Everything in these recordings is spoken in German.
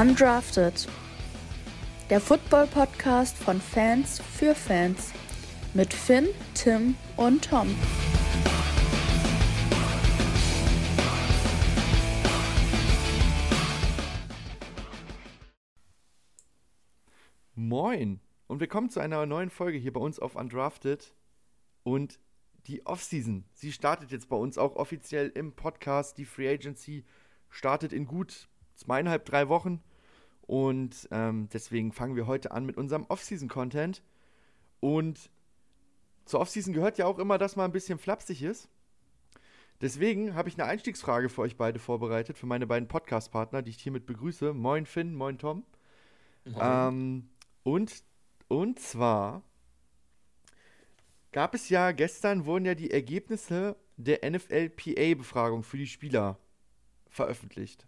Undrafted. Der Football-Podcast von Fans für Fans. Mit Finn, Tim und Tom. Moin und willkommen zu einer neuen Folge hier bei uns auf Undrafted. Und die Offseason, sie startet jetzt bei uns auch offiziell im Podcast. Die Free Agency startet in gut zweieinhalb, drei Wochen. Und ähm, deswegen fangen wir heute an mit unserem Offseason-Content. Und zur Offseason gehört ja auch immer, dass man ein bisschen flapsig ist. Deswegen habe ich eine Einstiegsfrage für euch beide vorbereitet, für meine beiden Podcast-Partner, die ich hiermit begrüße. Moin Finn, moin Tom. Moin. Ähm, und, und zwar gab es ja gestern, wurden ja die Ergebnisse der NFL-PA-Befragung für die Spieler veröffentlicht.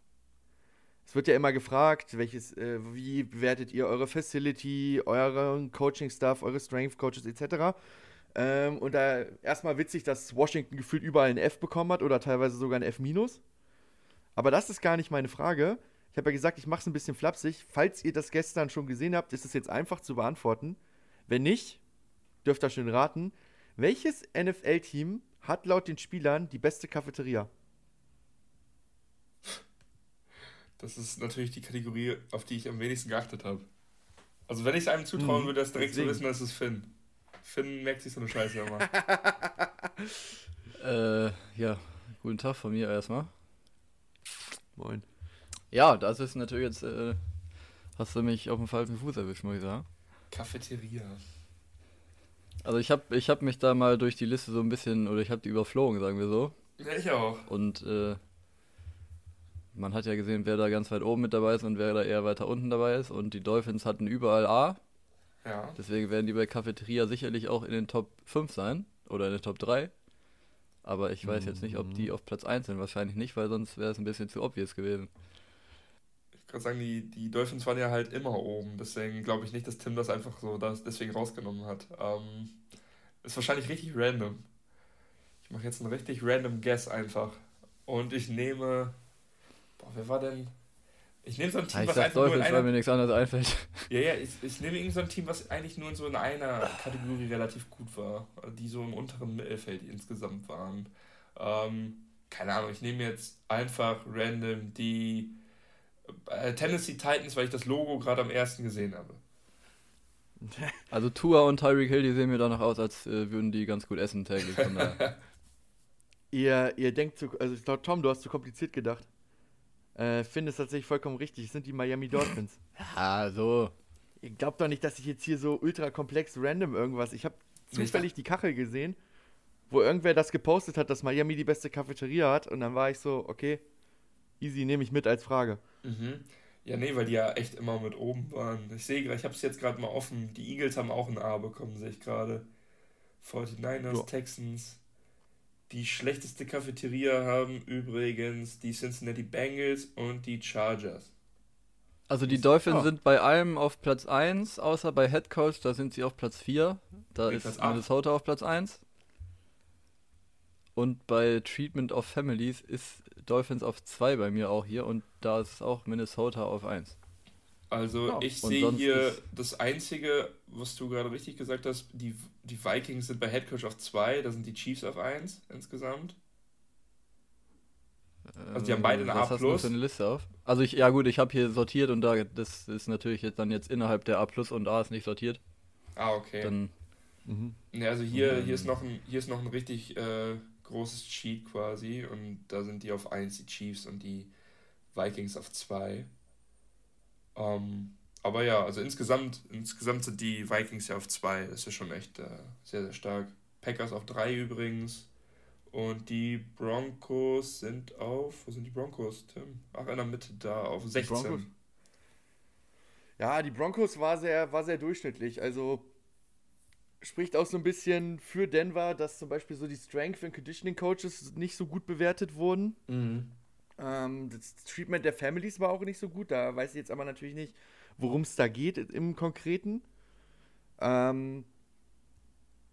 Es wird ja immer gefragt, welches, äh, wie bewertet ihr eure Facility, euren Coaching-Staff, eure Strength-Coaches etc. Ähm, und da erstmal witzig, dass Washington gefühlt überall ein F bekommen hat oder teilweise sogar ein F-. Aber das ist gar nicht meine Frage. Ich habe ja gesagt, ich mache es ein bisschen flapsig. Falls ihr das gestern schon gesehen habt, ist es jetzt einfach zu beantworten. Wenn nicht, dürft ihr schön raten. Welches NFL-Team hat laut den Spielern die beste Cafeteria? Das ist natürlich die Kategorie, auf die ich am wenigsten geachtet habe. Also wenn ich es einem zutrauen mhm, würde, das direkt zu wissen, das ist Finn. Finn merkt sich so eine Scheiße immer. äh, ja, guten Tag von mir erstmal. Moin. Ja, das ist natürlich jetzt, äh, hast du mich auf dem falschen Fuß erwischt, muss ich sagen. Cafeteria. Also ich habe ich hab mich da mal durch die Liste so ein bisschen, oder ich habe die überflogen, sagen wir so. Ja, ich auch. Und äh, man hat ja gesehen, wer da ganz weit oben mit dabei ist und wer da eher weiter unten dabei ist. Und die Dolphins hatten überall A. Ja. Deswegen werden die bei Cafeteria sicherlich auch in den Top 5 sein oder in den Top 3. Aber ich weiß jetzt nicht, ob die mhm. auf Platz 1 sind. Wahrscheinlich nicht, weil sonst wäre es ein bisschen zu obvious gewesen. Ich kann sagen, die, die Dolphins waren ja halt immer oben. Deswegen glaube ich nicht, dass Tim das einfach so das deswegen rausgenommen hat. Ähm, ist wahrscheinlich richtig random. Ich mache jetzt einen richtig random Guess einfach. Und ich nehme Boah, wer war denn? Ich nehme so ein Team, ja, was einfach Dolphins, nur in einer... weil mir nichts anderes einfällt. Ja, ja, ich, ich nehme irgend so ein Team, was eigentlich nur in so in einer Kategorie relativ gut war. Die so im unteren Mittelfeld insgesamt waren. Ähm, keine Ahnung, ich nehme jetzt einfach random die äh, Tennessee Titans, weil ich das Logo gerade am ersten gesehen habe. Also Tua und Tyreek Hill, die sehen mir danach aus, als äh, würden die ganz gut essen täglich. ihr, ihr denkt zu, also ich glaube, Tom, du hast zu kompliziert gedacht. Äh, finde es tatsächlich vollkommen richtig. Es sind die Miami Dolphins. ja, so. Ihr glaubt doch nicht, dass ich jetzt hier so ultra komplex random irgendwas. Ich habe zufällig die Kachel gesehen, wo irgendwer das gepostet hat, dass Miami die beste Cafeteria hat. Und dann war ich so, okay, easy, nehme ich mit als Frage. Mhm. Ja, nee, weil die ja echt immer mit oben waren. Ich sehe gerade, ich habe es jetzt gerade mal offen. Die Eagles haben auch ein A bekommen, sehe ich gerade. 49ers, ja. Texans, die schlechteste Cafeteria haben übrigens die Cincinnati Bengals und die Chargers. Also die Dolphins oh. sind bei allem auf Platz 1, außer bei Head Coach, da sind sie auf Platz 4. Da okay, ist Minnesota auf Platz 1. Und bei Treatment of Families ist Dolphins auf 2 bei mir auch hier und da ist auch Minnesota auf 1. Also ja. ich sehe hier das Einzige, was du gerade richtig gesagt hast, die, die Vikings sind bei Headcoach auf 2, da sind die Chiefs auf 1 insgesamt. Also die haben beide eine Was A+. Hast du für eine Liste auf? Also ich, ja gut, ich habe hier sortiert und da, das ist natürlich jetzt dann jetzt innerhalb der A Plus und A ist nicht sortiert. Ah, okay. Dann, mhm. ja, also hier, hier, ist noch ein, hier ist noch ein richtig äh, großes Cheat quasi und da sind die auf 1, die Chiefs und die Vikings auf 2. Ähm, aber ja, also insgesamt, insgesamt sind die Vikings ja auf zwei. Das ist ja schon echt äh, sehr, sehr stark. Packers auf drei übrigens. Und die Broncos sind auf. Wo sind die Broncos, Tim? Ach, in der Mitte da, auf 16. Die ja, die Broncos war sehr, war sehr durchschnittlich. Also spricht auch so ein bisschen für Denver, dass zum Beispiel so die Strength and Conditioning Coaches nicht so gut bewertet wurden. Mhm. Ähm, das Treatment der Families war auch nicht so gut. Da weiß ich jetzt aber natürlich nicht, worum es da geht im Konkreten. Ähm,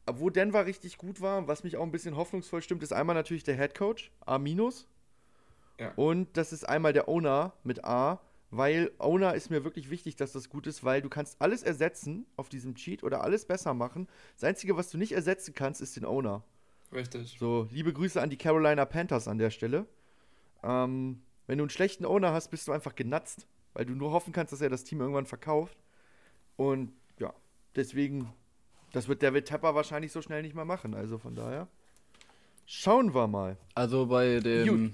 wo Denver richtig gut war, was mich auch ein bisschen hoffnungsvoll stimmt, ist einmal natürlich der Head Coach, A-. Ja. Und das ist einmal der Owner mit A, weil Owner ist mir wirklich wichtig, dass das gut ist, weil du kannst alles ersetzen auf diesem Cheat oder alles besser machen. Das Einzige, was du nicht ersetzen kannst, ist den Owner. Richtig. So, liebe Grüße an die Carolina Panthers an der Stelle. Ähm, wenn du einen schlechten Owner hast, bist du einfach genatzt, weil du nur hoffen kannst, dass er das Team irgendwann verkauft. Und ja, deswegen, das wird David Tepper wahrscheinlich so schnell nicht mehr machen. Also von daher, schauen wir mal. Also bei dem,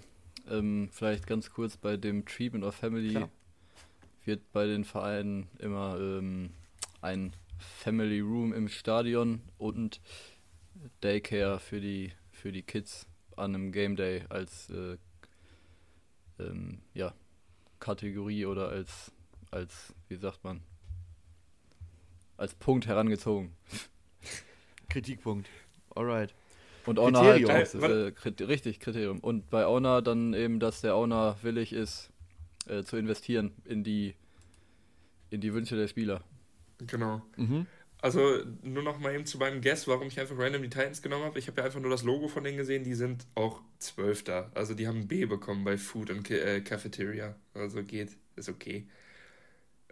ähm, vielleicht ganz kurz, bei dem Treatment of Family Klar wird bei den Vereinen immer ähm, ein Family Room im Stadion und Daycare für die, für die Kids an einem Game Day als äh, ähm, ja, Kategorie oder als, als, wie sagt man, als Punkt herangezogen. Kritikpunkt. Alright. Und Owner halt, äh, richtig, Kriterium. Und bei Owner dann eben, dass der Owner willig ist, äh, zu investieren in die, in die Wünsche der Spieler. Genau. Mhm. Also nur noch mal eben zu meinem Guess, warum ich einfach random die Titans genommen habe. Ich habe ja einfach nur das Logo von denen gesehen, die sind auch Zwölfter. Also die haben ein B bekommen bei Food und äh, Cafeteria. Also geht, ist okay.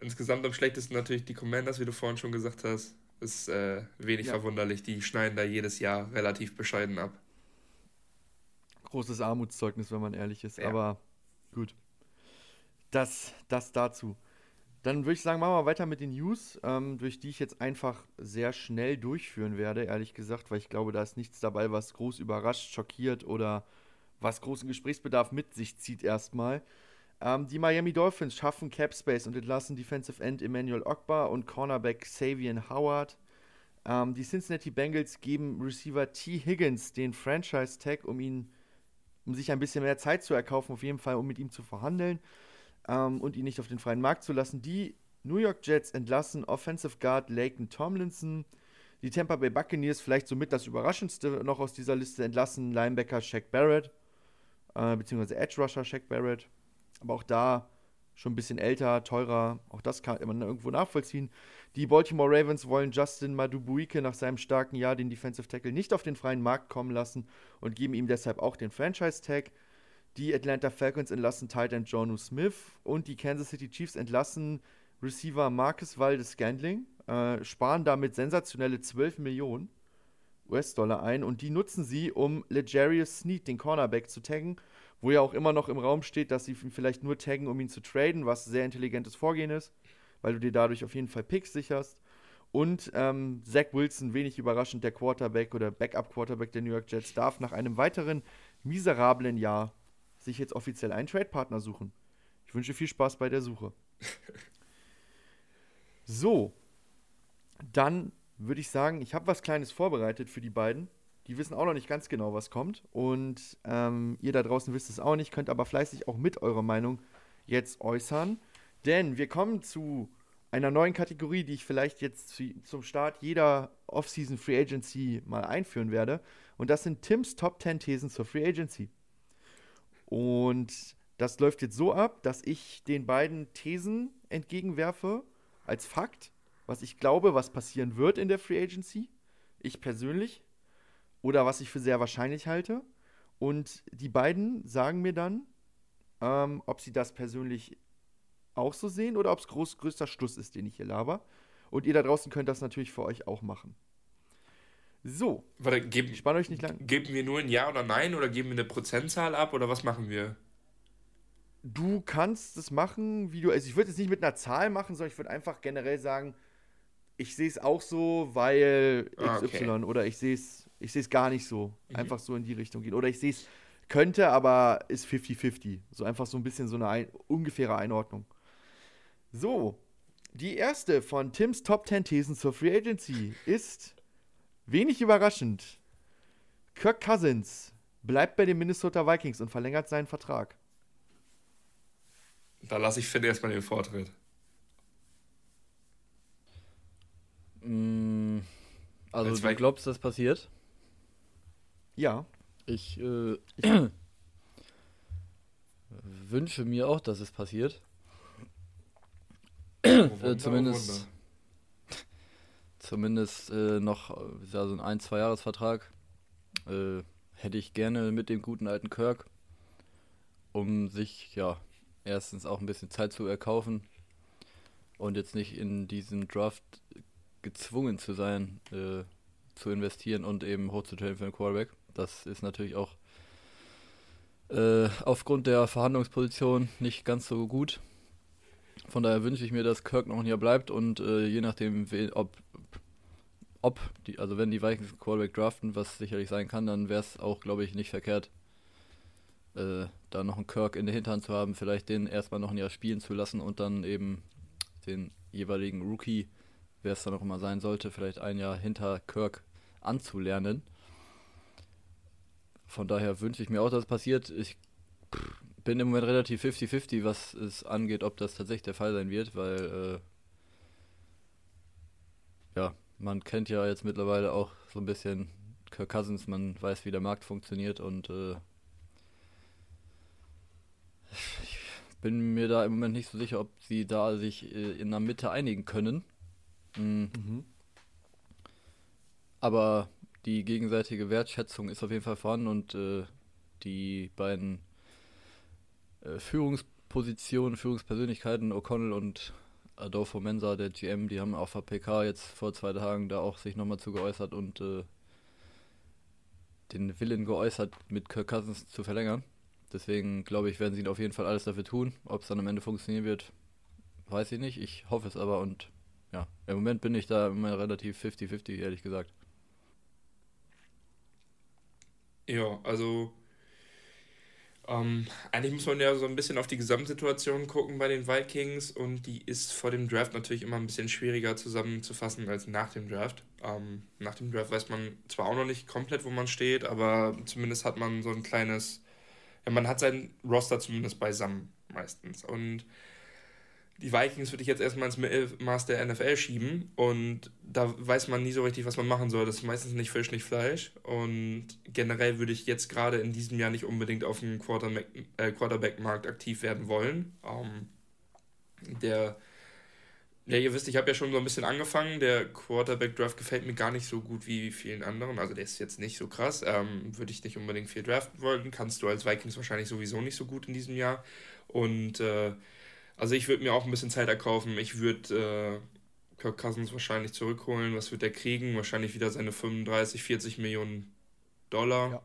Insgesamt am schlechtesten natürlich die Commanders, wie du vorhin schon gesagt hast. Ist äh, wenig ja. verwunderlich. Die schneiden da jedes Jahr relativ bescheiden ab. Großes Armutszeugnis, wenn man ehrlich ist. Ja. Aber gut. Das, das dazu. Dann würde ich sagen, machen wir weiter mit den News, ähm, durch die ich jetzt einfach sehr schnell durchführen werde, ehrlich gesagt, weil ich glaube, da ist nichts dabei, was groß überrascht, schockiert oder was großen Gesprächsbedarf mit sich zieht erstmal. Ähm, die Miami Dolphins schaffen Cap Space und entlassen Defensive End Emmanuel Ogba und Cornerback Savian Howard. Ähm, die Cincinnati Bengals geben Receiver T. Higgins den Franchise Tag, um ihn, um sich ein bisschen mehr Zeit zu erkaufen, auf jeden Fall, um mit ihm zu verhandeln ähm, und ihn nicht auf den freien Markt zu lassen. Die New York Jets entlassen Offensive Guard Laken Tomlinson. Die Tampa Bay Buccaneers, vielleicht somit das Überraschendste noch aus dieser Liste, entlassen Linebacker Shaq Barrett, äh, beziehungsweise Edge Rusher Shaq Barrett. Aber auch da schon ein bisschen älter, teurer, auch das kann man irgendwo nachvollziehen. Die Baltimore Ravens wollen Justin Madubuike nach seinem starken Jahr den Defensive Tackle nicht auf den freien Markt kommen lassen und geben ihm deshalb auch den Franchise-Tag. Die Atlanta Falcons entlassen Titan Jonu Smith und die Kansas City Chiefs entlassen Receiver Marcus Valdes Scandling, äh, sparen damit sensationelle 12 Millionen US-Dollar ein und die nutzen sie, um Legarius Sneed, den Cornerback, zu taggen, wo ja auch immer noch im Raum steht, dass sie ihn vielleicht nur taggen, um ihn zu traden, was sehr intelligentes Vorgehen ist, weil du dir dadurch auf jeden Fall Picks sicherst. Und ähm, Zach Wilson, wenig überraschend, der Quarterback oder Backup-Quarterback der New York Jets, darf nach einem weiteren miserablen Jahr sich jetzt offiziell einen Trade-Partner suchen. Ich wünsche viel Spaß bei der Suche. so, dann würde ich sagen, ich habe was Kleines vorbereitet für die beiden. Die wissen auch noch nicht ganz genau, was kommt. Und ähm, ihr da draußen wisst es auch nicht, könnt aber fleißig auch mit eurer Meinung jetzt äußern. Denn wir kommen zu einer neuen Kategorie, die ich vielleicht jetzt zu, zum Start jeder Off-Season Free Agency mal einführen werde. Und das sind Tims Top 10 Thesen zur Free Agency. Und das läuft jetzt so ab, dass ich den beiden Thesen entgegenwerfe als Fakt, was ich glaube, was passieren wird in der Free Agency. Ich persönlich. Oder was ich für sehr wahrscheinlich halte. Und die beiden sagen mir dann, ähm, ob sie das persönlich auch so sehen oder ob es größter Schluss ist, den ich hier laber. Und ihr da draußen könnt das natürlich für euch auch machen. So. Warte, geben, spann euch nicht lang. Geben wir nur ein Ja oder Nein oder geben wir eine Prozentzahl ab oder was machen wir? Du kannst es machen, wie du. Also ich würde es nicht mit einer Zahl machen, sondern ich würde einfach generell sagen, ich sehe es auch so, weil XY ah, okay. oder ich sehe es ich sehe es gar nicht so. Mhm. Einfach so in die Richtung gehen. Oder ich sehe es könnte, aber ist 50-50. So einfach so ein bisschen so eine ein, ungefähre Einordnung. So, die erste von Tims Top 10 Thesen zur Free Agency ist Wenig überraschend. Kirk Cousins bleibt bei den Minnesota Vikings und verlängert seinen Vertrag. Da lasse ich Finn erstmal den Vortritt. Mm, also du glaubst, das passiert? Ja. Ich, äh, ich wünsche mir auch, dass es passiert. Oh, äh, zumindest zumindest äh, noch ja, so ein ein, zwei Jahresvertrag äh, hätte ich gerne mit dem guten alten Kirk, um sich ja erstens auch ein bisschen Zeit zu erkaufen und jetzt nicht in diesen Draft gezwungen zu sein, äh, zu investieren und eben hochzutrainen für einen Quarterback. Das ist natürlich auch äh, aufgrund der Verhandlungsposition nicht ganz so gut. Von daher wünsche ich mir, dass Kirk noch Jahr bleibt und äh, je nachdem, ob, ob die, also wenn die Vikings einen Quarterback draften, was sicherlich sein kann, dann wäre es auch, glaube ich, nicht verkehrt, äh, da noch einen Kirk in der Hinterhand zu haben, vielleicht den erstmal noch ein Jahr spielen zu lassen und dann eben den jeweiligen Rookie, wer es dann auch immer sein sollte, vielleicht ein Jahr hinter Kirk anzulernen. Von daher wünsche ich mir auch, dass es passiert. Ich bin im Moment relativ 50-50, was es angeht, ob das tatsächlich der Fall sein wird, weil äh, ja, man kennt ja jetzt mittlerweile auch so ein bisschen Kirk Cousins, man weiß, wie der Markt funktioniert und äh, ich bin mir da im Moment nicht so sicher, ob sie da sich äh, in der Mitte einigen können. Mhm. Mhm. Aber die gegenseitige Wertschätzung ist auf jeden Fall vorhanden und äh, die beiden äh, Führungspositionen, Führungspersönlichkeiten, O'Connell und Adolfo Mensa, der GM, die haben auf der PK jetzt vor zwei Tagen da auch sich nochmal zu geäußert und äh, den Willen geäußert, mit Kirk Cousins zu verlängern. Deswegen glaube ich, werden sie auf jeden Fall alles dafür tun. Ob es dann am Ende funktionieren wird, weiß ich nicht. Ich hoffe es aber und ja, im Moment bin ich da immer relativ 50-50, ehrlich gesagt. Ja, also ähm, eigentlich muss man ja so ein bisschen auf die Gesamtsituation gucken bei den Vikings und die ist vor dem Draft natürlich immer ein bisschen schwieriger zusammenzufassen als nach dem Draft. Ähm, nach dem Draft weiß man zwar auch noch nicht komplett, wo man steht, aber zumindest hat man so ein kleines ja, man hat sein Roster zumindest beisammen meistens. Und die Vikings würde ich jetzt erstmal ins Maß der NFL schieben und da weiß man nie so richtig, was man machen soll. Das ist meistens nicht Fisch, nicht Fleisch. Und generell würde ich jetzt gerade in diesem Jahr nicht unbedingt auf dem äh, Quarterback-Markt aktiv werden wollen. Ähm, der ja, ihr wisst, ich habe ja schon so ein bisschen angefangen. Der Quarterback-Draft gefällt mir gar nicht so gut wie vielen anderen. Also der ist jetzt nicht so krass. Ähm, Würde ich nicht unbedingt viel draften wollen. Kannst du als Vikings wahrscheinlich sowieso nicht so gut in diesem Jahr. Und äh, also ich würde mir auch ein bisschen Zeit erkaufen. Ich würde äh, Kirk Cousins wahrscheinlich zurückholen. Was wird er kriegen? Wahrscheinlich wieder seine 35, 40 Millionen Dollar. Ja.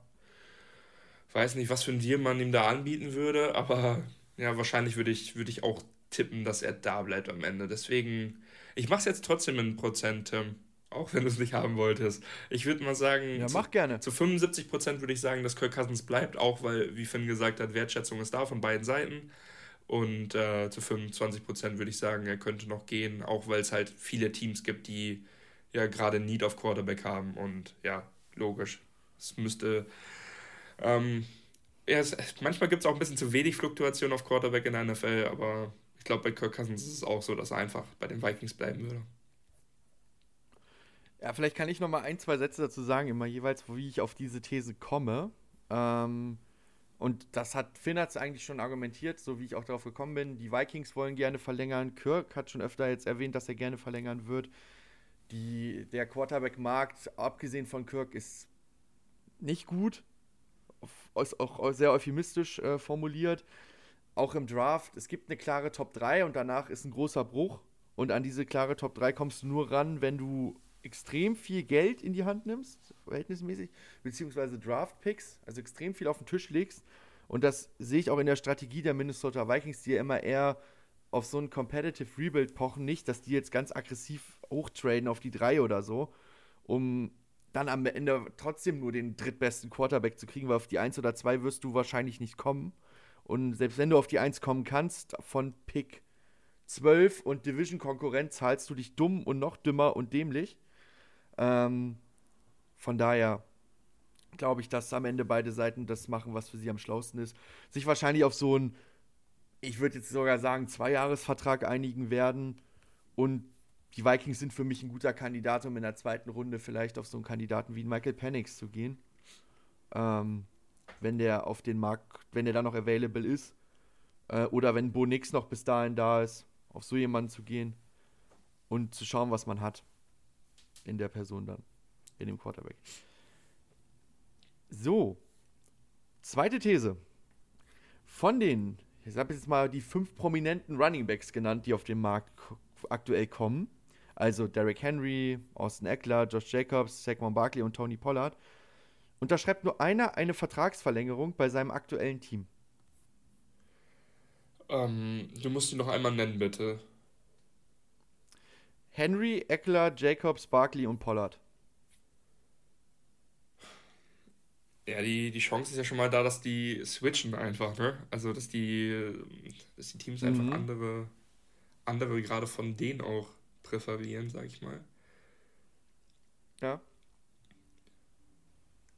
Weiß nicht, was für ein Deal man ihm da anbieten würde, aber ja, wahrscheinlich würde ich, würd ich auch tippen, dass er da bleibt am Ende. Deswegen, ich mache es jetzt trotzdem in Prozent, Tim. Auch wenn du es nicht haben wolltest. Ich würde mal sagen, ja, mach zu, gerne. zu 75 Prozent würde ich sagen, dass Kirk Cousins bleibt, auch weil, wie Finn gesagt hat, Wertschätzung ist da von beiden Seiten. Und äh, zu 25 Prozent würde ich sagen, er könnte noch gehen, auch weil es halt viele Teams gibt, die ja gerade Need auf Quarterback haben. Und ja, logisch. Es müsste. Ähm, ja, es, manchmal gibt es auch ein bisschen zu wenig Fluktuation auf Quarterback in der NFL, aber glaube, bei Kirk Cousins ist es auch so, dass er einfach bei den Vikings bleiben würde. Ja, vielleicht kann ich noch mal ein, zwei Sätze dazu sagen, immer jeweils, wie ich auf diese These komme. Ähm, und das hat Finn hat eigentlich schon argumentiert, so wie ich auch darauf gekommen bin. Die Vikings wollen gerne verlängern. Kirk hat schon öfter jetzt erwähnt, dass er gerne verlängern wird. Die, der Quarterback-Markt, abgesehen von Kirk, ist nicht gut. Ist auch sehr euphemistisch äh, formuliert auch im Draft, es gibt eine klare Top 3 und danach ist ein großer Bruch. Und an diese klare Top 3 kommst du nur ran, wenn du extrem viel Geld in die Hand nimmst, verhältnismäßig, beziehungsweise Draft-Picks, also extrem viel auf den Tisch legst. Und das sehe ich auch in der Strategie der Minnesota Vikings, die ja immer eher auf so ein Competitive Rebuild pochen, nicht, dass die jetzt ganz aggressiv hochtraden auf die 3 oder so, um dann am Ende trotzdem nur den drittbesten Quarterback zu kriegen, weil auf die 1 oder 2 wirst du wahrscheinlich nicht kommen. Und selbst wenn du auf die 1 kommen kannst, von Pick 12 und Division-Konkurrent zahlst du dich dumm und noch dümmer und dämlich. Ähm, von daher glaube ich, dass am Ende beide Seiten das machen, was für sie am schlausten ist. Sich wahrscheinlich auf so einen, ich würde jetzt sogar sagen, Zweijahresvertrag einigen werden. Und die Vikings sind für mich ein guter Kandidat, um in der zweiten Runde vielleicht auf so einen Kandidaten wie Michael Penix zu gehen. Ähm, wenn der auf den Markt, wenn der da noch available ist. Äh, oder wenn Bo Nix noch bis dahin da ist, auf so jemanden zu gehen und zu schauen, was man hat in der Person dann, in dem Quarterback. So, zweite These. Von den ich habe jetzt mal die fünf prominenten Running Backs genannt, die auf dem Markt aktuell kommen. Also Derrick Henry, Austin Eckler, Josh Jacobs, Saquon Barkley und Tony Pollard. Unterschreibt nur einer eine Vertragsverlängerung bei seinem aktuellen Team. Ähm, du musst ihn noch einmal nennen, bitte. Henry, Eckler, Jacobs, Barkley und Pollard. Ja, die, die Chance ist ja schon mal da, dass die switchen einfach, ne? Also, dass die, dass die Teams einfach mhm. andere, andere gerade von denen auch präferieren, sag ich mal. Ja.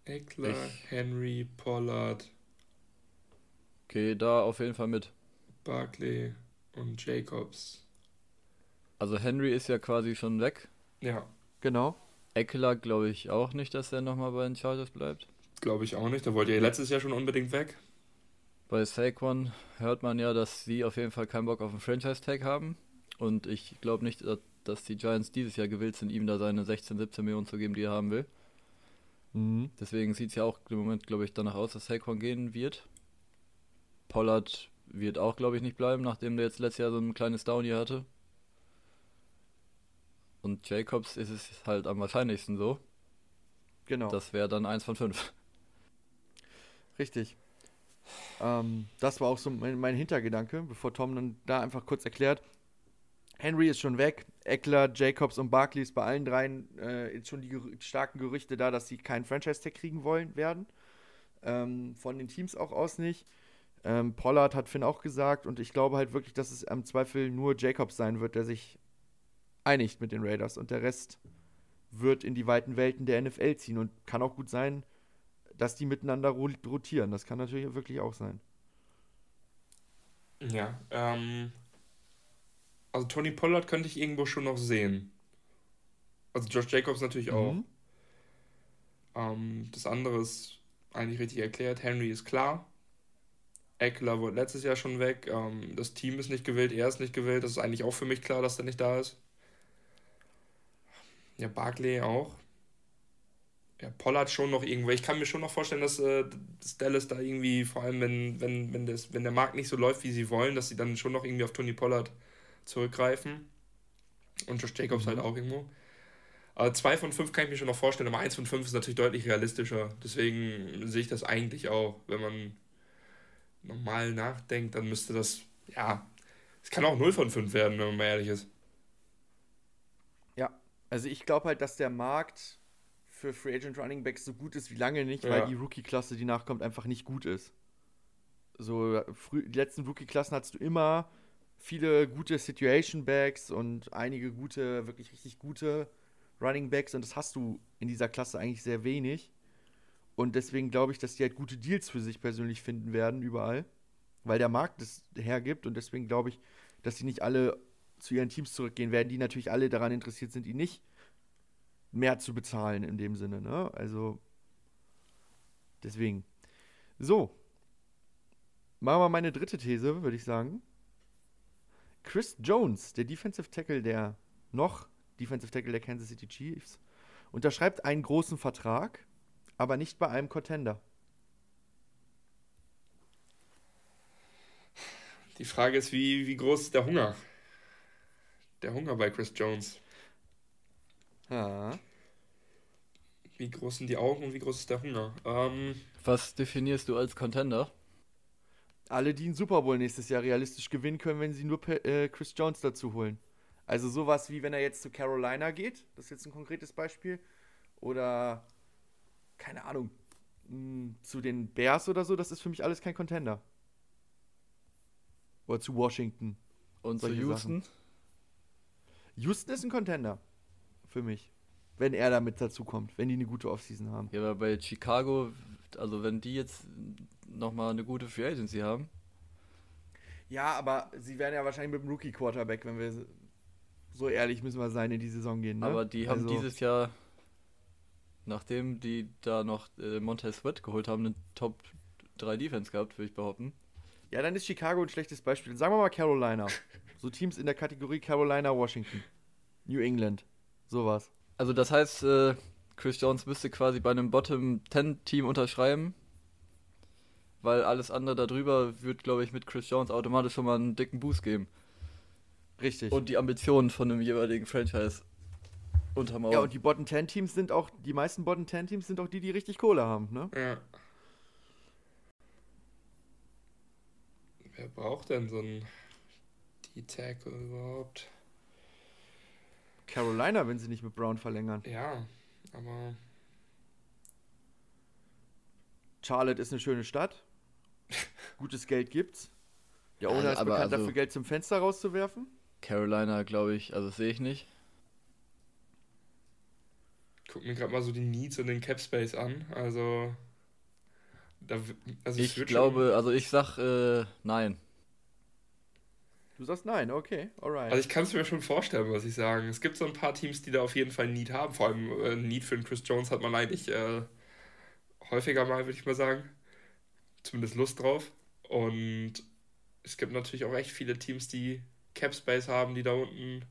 Eckler, ich. Henry, Pollard. Okay, da auf jeden Fall mit. Barkley und Jacobs. Also Henry ist ja quasi schon weg. Ja. Genau. Eckler glaube ich auch nicht, dass er nochmal bei den Chargers bleibt. Glaube ich auch nicht. Da wollte er letztes Jahr schon unbedingt weg. Bei Saquon hört man ja, dass sie auf jeden Fall keinen Bock auf einen Franchise-Tag haben. Und ich glaube nicht, dass die Giants dieses Jahr gewillt sind, ihm da seine 16, 17 Millionen zu geben, die er haben will. Mhm. Deswegen sieht es ja auch im Moment, glaube ich, danach aus, dass Saquon gehen wird. Pollard wird auch, glaube ich, nicht bleiben, nachdem der jetzt letztes Jahr so ein kleines Down hier hatte. Und Jacobs ist es halt am wahrscheinlichsten so. Genau. Das wäre dann eins von fünf. Richtig. Ähm, das war auch so mein, mein, Hintergedanke, bevor Tom dann da einfach kurz erklärt. Henry ist schon weg, Eckler, Jacobs und Barkley ist bei allen dreien äh, jetzt schon die ger starken Gerüchte da, dass sie keinen Franchise-Tag kriegen wollen werden. Ähm, von den Teams auch aus nicht. Ähm, Pollard hat Finn auch gesagt und ich glaube halt wirklich, dass es am Zweifel nur Jacobs sein wird, der sich einigt mit den Raiders und der Rest wird in die weiten Welten der NFL ziehen und kann auch gut sein, dass die miteinander rotieren. Das kann natürlich wirklich auch sein. Ja, ähm, also Tony Pollard könnte ich irgendwo schon noch sehen. Also Josh Jacobs natürlich auch. Mhm. Ähm, das andere ist eigentlich richtig erklärt. Henry ist klar. Eckler wurde letztes Jahr schon weg. Ähm, das Team ist nicht gewählt, er ist nicht gewählt. Das ist eigentlich auch für mich klar, dass er nicht da ist. Ja, Barkley auch. Ja, Pollard schon noch irgendwo. Ich kann mir schon noch vorstellen, dass, äh, dass Dallas da irgendwie, vor allem wenn, wenn, wenn, das, wenn der Markt nicht so läuft, wie sie wollen, dass sie dann schon noch irgendwie auf Tony Pollard zurückgreifen. Und Josh Jacobs halt mhm. halt auch irgendwo. Aber zwei von fünf kann ich mir schon noch vorstellen, aber eins von fünf ist natürlich deutlich realistischer. Deswegen sehe ich das eigentlich auch. Wenn man normal nachdenkt, dann müsste das, ja, es kann auch 0 von 5 werden, wenn man mal ehrlich ist. Also ich glaube halt, dass der Markt für Free Agent Running Backs so gut ist wie lange nicht, ja. weil die Rookie-Klasse, die nachkommt, einfach nicht gut ist. So, früh, die letzten Rookie-Klassen hattest du immer viele gute Situation Backs und einige gute, wirklich richtig gute Running Backs und das hast du in dieser Klasse eigentlich sehr wenig. Und deswegen glaube ich, dass die halt gute Deals für sich persönlich finden werden, überall. Weil der Markt es hergibt und deswegen glaube ich, dass die nicht alle zu ihren Teams zurückgehen werden, die natürlich alle daran interessiert sind, ihn nicht mehr zu bezahlen in dem Sinne. Ne? Also deswegen. So. Machen wir meine dritte These, würde ich sagen. Chris Jones, der Defensive Tackle der noch Defensive Tackle der Kansas City Chiefs, unterschreibt einen großen Vertrag, aber nicht bei einem Contender. Die Frage ist, wie, wie groß ist der Hunger? Der Hunger bei Chris Jones. Ja. Wie groß sind die Augen und wie groß ist der Hunger? Ähm, Was definierst du als Contender? Alle, die einen Super Bowl nächstes Jahr realistisch gewinnen können, wenn sie nur äh, Chris Jones dazu holen. Also sowas wie wenn er jetzt zu Carolina geht, das ist jetzt ein konkretes Beispiel. Oder, keine Ahnung, mh, hm, zu den Bears oder so, das ist für mich alles kein Contender. Oder zu Washington. Und zu Houston? Sachen. Houston ist ein Contender. Für mich. Wenn er damit dazu kommt, wenn die eine gute Offseason haben. Ja, aber bei Chicago, also wenn die jetzt nochmal eine gute Free Agency haben. Ja, aber sie werden ja wahrscheinlich mit dem Rookie-Quarterback, wenn wir so ehrlich müssen wir sein, in die Saison gehen. Ne? Aber die haben also, dieses Jahr, nachdem die da noch äh, Montez Sweat geholt haben, eine Top 3 Defense gehabt, würde ich behaupten. Ja, dann ist Chicago ein schlechtes Beispiel. Sagen wir mal Carolina. So Teams in der Kategorie Carolina, Washington, New England, sowas. Also das heißt, äh, Chris Jones müsste quasi bei einem Bottom 10 Team unterschreiben, weil alles andere darüber wird, glaube ich, mit Chris Jones automatisch schon mal einen dicken Boost geben. Richtig. Und die Ambitionen von dem jeweiligen Franchise untermauern. Ja, und die Bottom 10 Teams sind auch, die meisten Bottom 10 Teams sind auch die, die richtig Kohle haben, ne? Ja. Wer braucht denn so einen D-Tackle überhaupt? Carolina, wenn sie nicht mit Brown verlängern. Ja, aber. Charlotte ist eine schöne Stadt. Gutes Geld gibt's. Der Owner ist bekannt also, dafür, Geld zum Fenster rauszuwerfen. Carolina, glaube ich, also sehe ich nicht. Guck mir gerade mal so die Needs und den Cap Space an. Also. Da, also ich glaube, also ich sag äh, nein. Du sagst nein, okay, alright. Also ich kann es mir schon vorstellen, was ich sagen. Es gibt so ein paar Teams, die da auf jeden Fall Need haben. Vor allem äh, Need für den Chris Jones hat man eigentlich äh, häufiger mal, würde ich mal sagen. Zumindest Lust drauf. Und es gibt natürlich auch echt viele Teams, die Cap Space haben, die da unten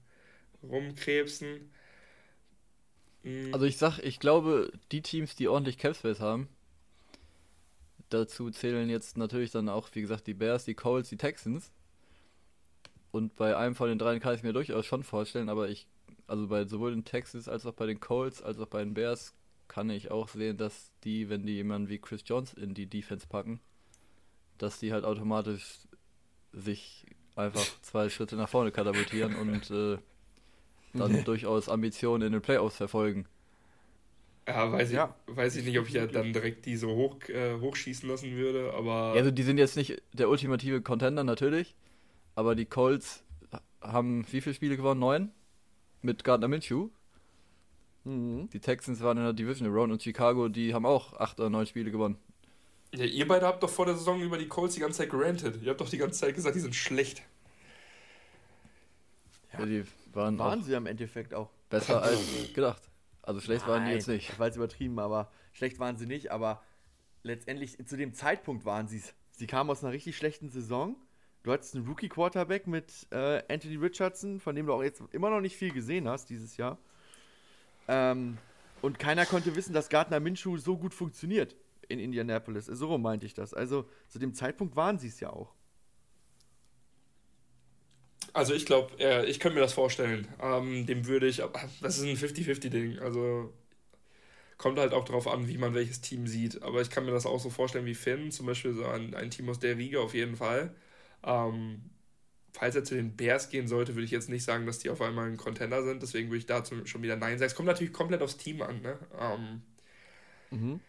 rumkrebsen. Mhm. Also ich sag, ich glaube, die Teams, die ordentlich Capspace haben, dazu zählen jetzt natürlich dann auch, wie gesagt, die Bears, die Colts, die Texans. Und bei einem von den dreien kann ich mir durchaus schon vorstellen, aber ich, also bei sowohl den Texans als auch bei den Colts, als auch bei den Bears, kann ich auch sehen, dass die, wenn die jemanden wie Chris Jones in die Defense packen, dass die halt automatisch sich einfach zwei Schritte nach vorne katapultieren und äh, dann durchaus Ambitionen in den Playoffs verfolgen. Ja, weiß ich, ja. weiß ich nicht, ob ich ja dann direkt die so hoch, äh, hochschießen lassen würde, aber. Ja, also die sind jetzt nicht der ultimative Contender natürlich, aber die Colts haben wie viele Spiele gewonnen? Neun? Mit Gardner Minshew. Mhm. Die Texans waren in der Division Round und Chicago, die haben auch acht oder neun Spiele gewonnen. Ja, ihr beide habt doch vor der Saison über die Colts die ganze Zeit gerantet. Ihr habt doch die ganze Zeit gesagt, die sind schlecht. Ja, die waren, waren sie am Endeffekt auch. Besser als gedacht. Also schlecht Nein, waren die jetzt nicht. Ich weiß übertrieben, aber schlecht waren sie nicht. Aber letztendlich zu dem Zeitpunkt waren sie es. Sie kamen aus einer richtig schlechten Saison. Du hattest einen Rookie-Quarterback mit äh, Anthony Richardson, von dem du auch jetzt immer noch nicht viel gesehen hast dieses Jahr. Ähm, und keiner konnte wissen, dass Gardner Minshew so gut funktioniert in Indianapolis. So meinte ich das. Also zu dem Zeitpunkt waren sie es ja auch. Also ich glaube, ich könnte mir das vorstellen. Ähm, dem würde ich, das ist ein 50-50-Ding. Also kommt halt auch darauf an, wie man welches Team sieht. Aber ich kann mir das auch so vorstellen wie Finn, zum Beispiel so ein, ein Team aus der Riege auf jeden Fall. Ähm, falls er zu den Bears gehen sollte, würde ich jetzt nicht sagen, dass die auf einmal ein Contender sind. Deswegen würde ich dazu schon wieder Nein sagen. Es kommt natürlich komplett aufs Team an. Ne? Ähm, mhm.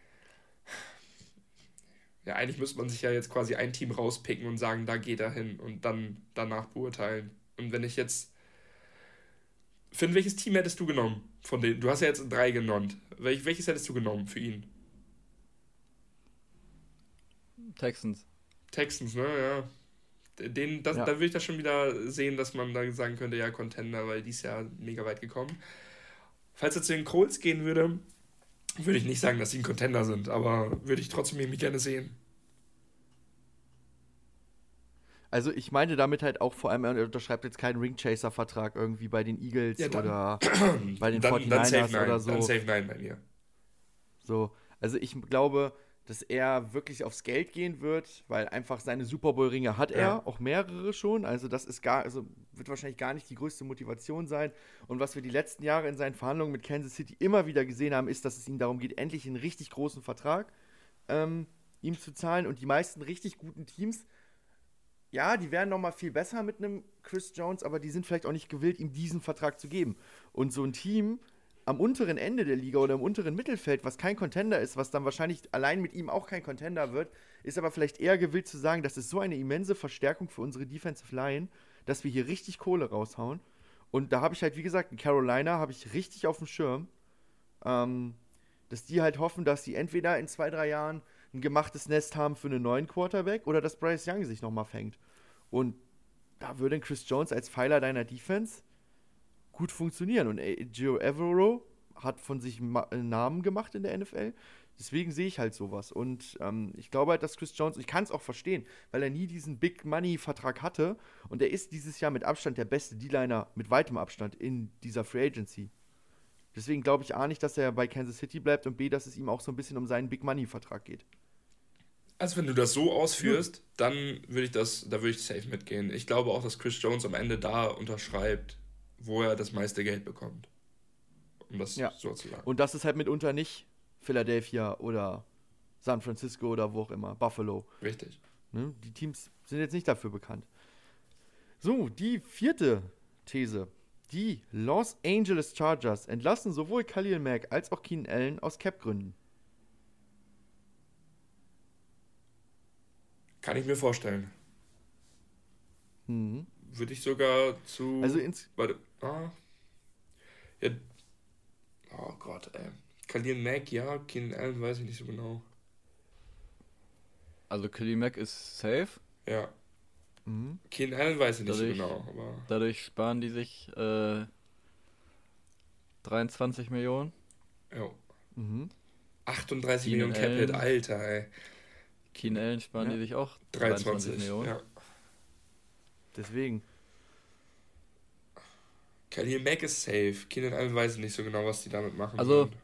Ja, eigentlich müsste man sich ja jetzt quasi ein Team rauspicken und sagen, da geht er hin und dann danach beurteilen. Und wenn ich jetzt. Finn, welches Team hättest du genommen? Von denen? Du hast ja jetzt drei genannt. Wel welches hättest du genommen für ihn? Texans. Texans, ne, ja. Den, das, ja. Da würde ich das schon wieder sehen, dass man da sagen könnte, ja, Contender, weil die ist ja mega weit gekommen. Falls er zu den Colts gehen würde, würde ich nicht sagen, dass sie ein Contender sind, aber würde ich trotzdem irgendwie gerne sehen. Also ich meine damit halt auch vor allem, er unterschreibt jetzt keinen Ringchaser-Vertrag irgendwie bei den Eagles ja, oder bei den dann, 49ers dann oder so. Dann safe nein bei mir. So, also ich glaube, dass er wirklich aufs Geld gehen wird, weil einfach seine Super Bowl-Ringe hat er, ja. auch mehrere schon. Also das ist gar, also wird wahrscheinlich gar nicht die größte Motivation sein. Und was wir die letzten Jahre in seinen Verhandlungen mit Kansas City immer wieder gesehen haben, ist, dass es ihm darum geht, endlich einen richtig großen Vertrag ähm, ihm zu zahlen. Und die meisten richtig guten Teams ja, die wären noch mal viel besser mit einem Chris Jones, aber die sind vielleicht auch nicht gewillt, ihm diesen Vertrag zu geben. Und so ein Team am unteren Ende der Liga oder im unteren Mittelfeld, was kein Contender ist, was dann wahrscheinlich allein mit ihm auch kein Contender wird, ist aber vielleicht eher gewillt zu sagen, das ist so eine immense Verstärkung für unsere Defensive Line, dass wir hier richtig Kohle raushauen. Und da habe ich halt, wie gesagt, in Carolina habe ich richtig auf dem Schirm, ähm, dass die halt hoffen, dass sie entweder in zwei, drei Jahren ein gemachtes Nest haben für einen neuen Quarterback oder dass Bryce Young sich nochmal fängt. Und da würde Chris Jones als Pfeiler deiner Defense gut funktionieren. Und Gio Evero hat von sich einen Namen gemacht in der NFL. Deswegen sehe ich halt sowas. Und ähm, ich glaube halt, dass Chris Jones, ich kann es auch verstehen, weil er nie diesen Big Money-Vertrag hatte. Und er ist dieses Jahr mit Abstand der beste D-Liner, mit weitem Abstand in dieser Free Agency. Deswegen glaube ich A nicht, dass er bei Kansas City bleibt und B, dass es ihm auch so ein bisschen um seinen Big Money-Vertrag geht. Also wenn du das so ausführst, dann würde ich das, da würde ich safe mitgehen. Ich glaube auch, dass Chris Jones am Ende da unterschreibt, wo er das meiste Geld bekommt. Um das ja. so zu sagen. Und das ist halt mitunter nicht Philadelphia oder San Francisco oder wo auch immer, Buffalo. Richtig. Ne? Die Teams sind jetzt nicht dafür bekannt. So, die vierte These. Die Los Angeles Chargers entlassen sowohl Khalil Mack als auch Keenan Allen aus Cap-Gründen. Kann ich mir vorstellen. Mhm. Würde ich sogar zu. Also ins. Warte. Ah. Ja. Oh Gott, ey. Khalil Mack, ja. Keenan Allen weiß ich nicht so genau. Also Khalil Mack ist safe. Ja. Mhm. Keenan Allen weiß ich nicht dadurch, so genau. Aber dadurch sparen die sich äh, 23 Millionen. Ja. Mhm. 38 Keenan Millionen Capit, Alter, ey. Keenan Allen sparen ja. die sich auch 23, 23 Millionen. Ja. Deswegen. Khalil Mack ist safe. Keenan Allen weiß nicht so genau, was die damit machen. Also, können.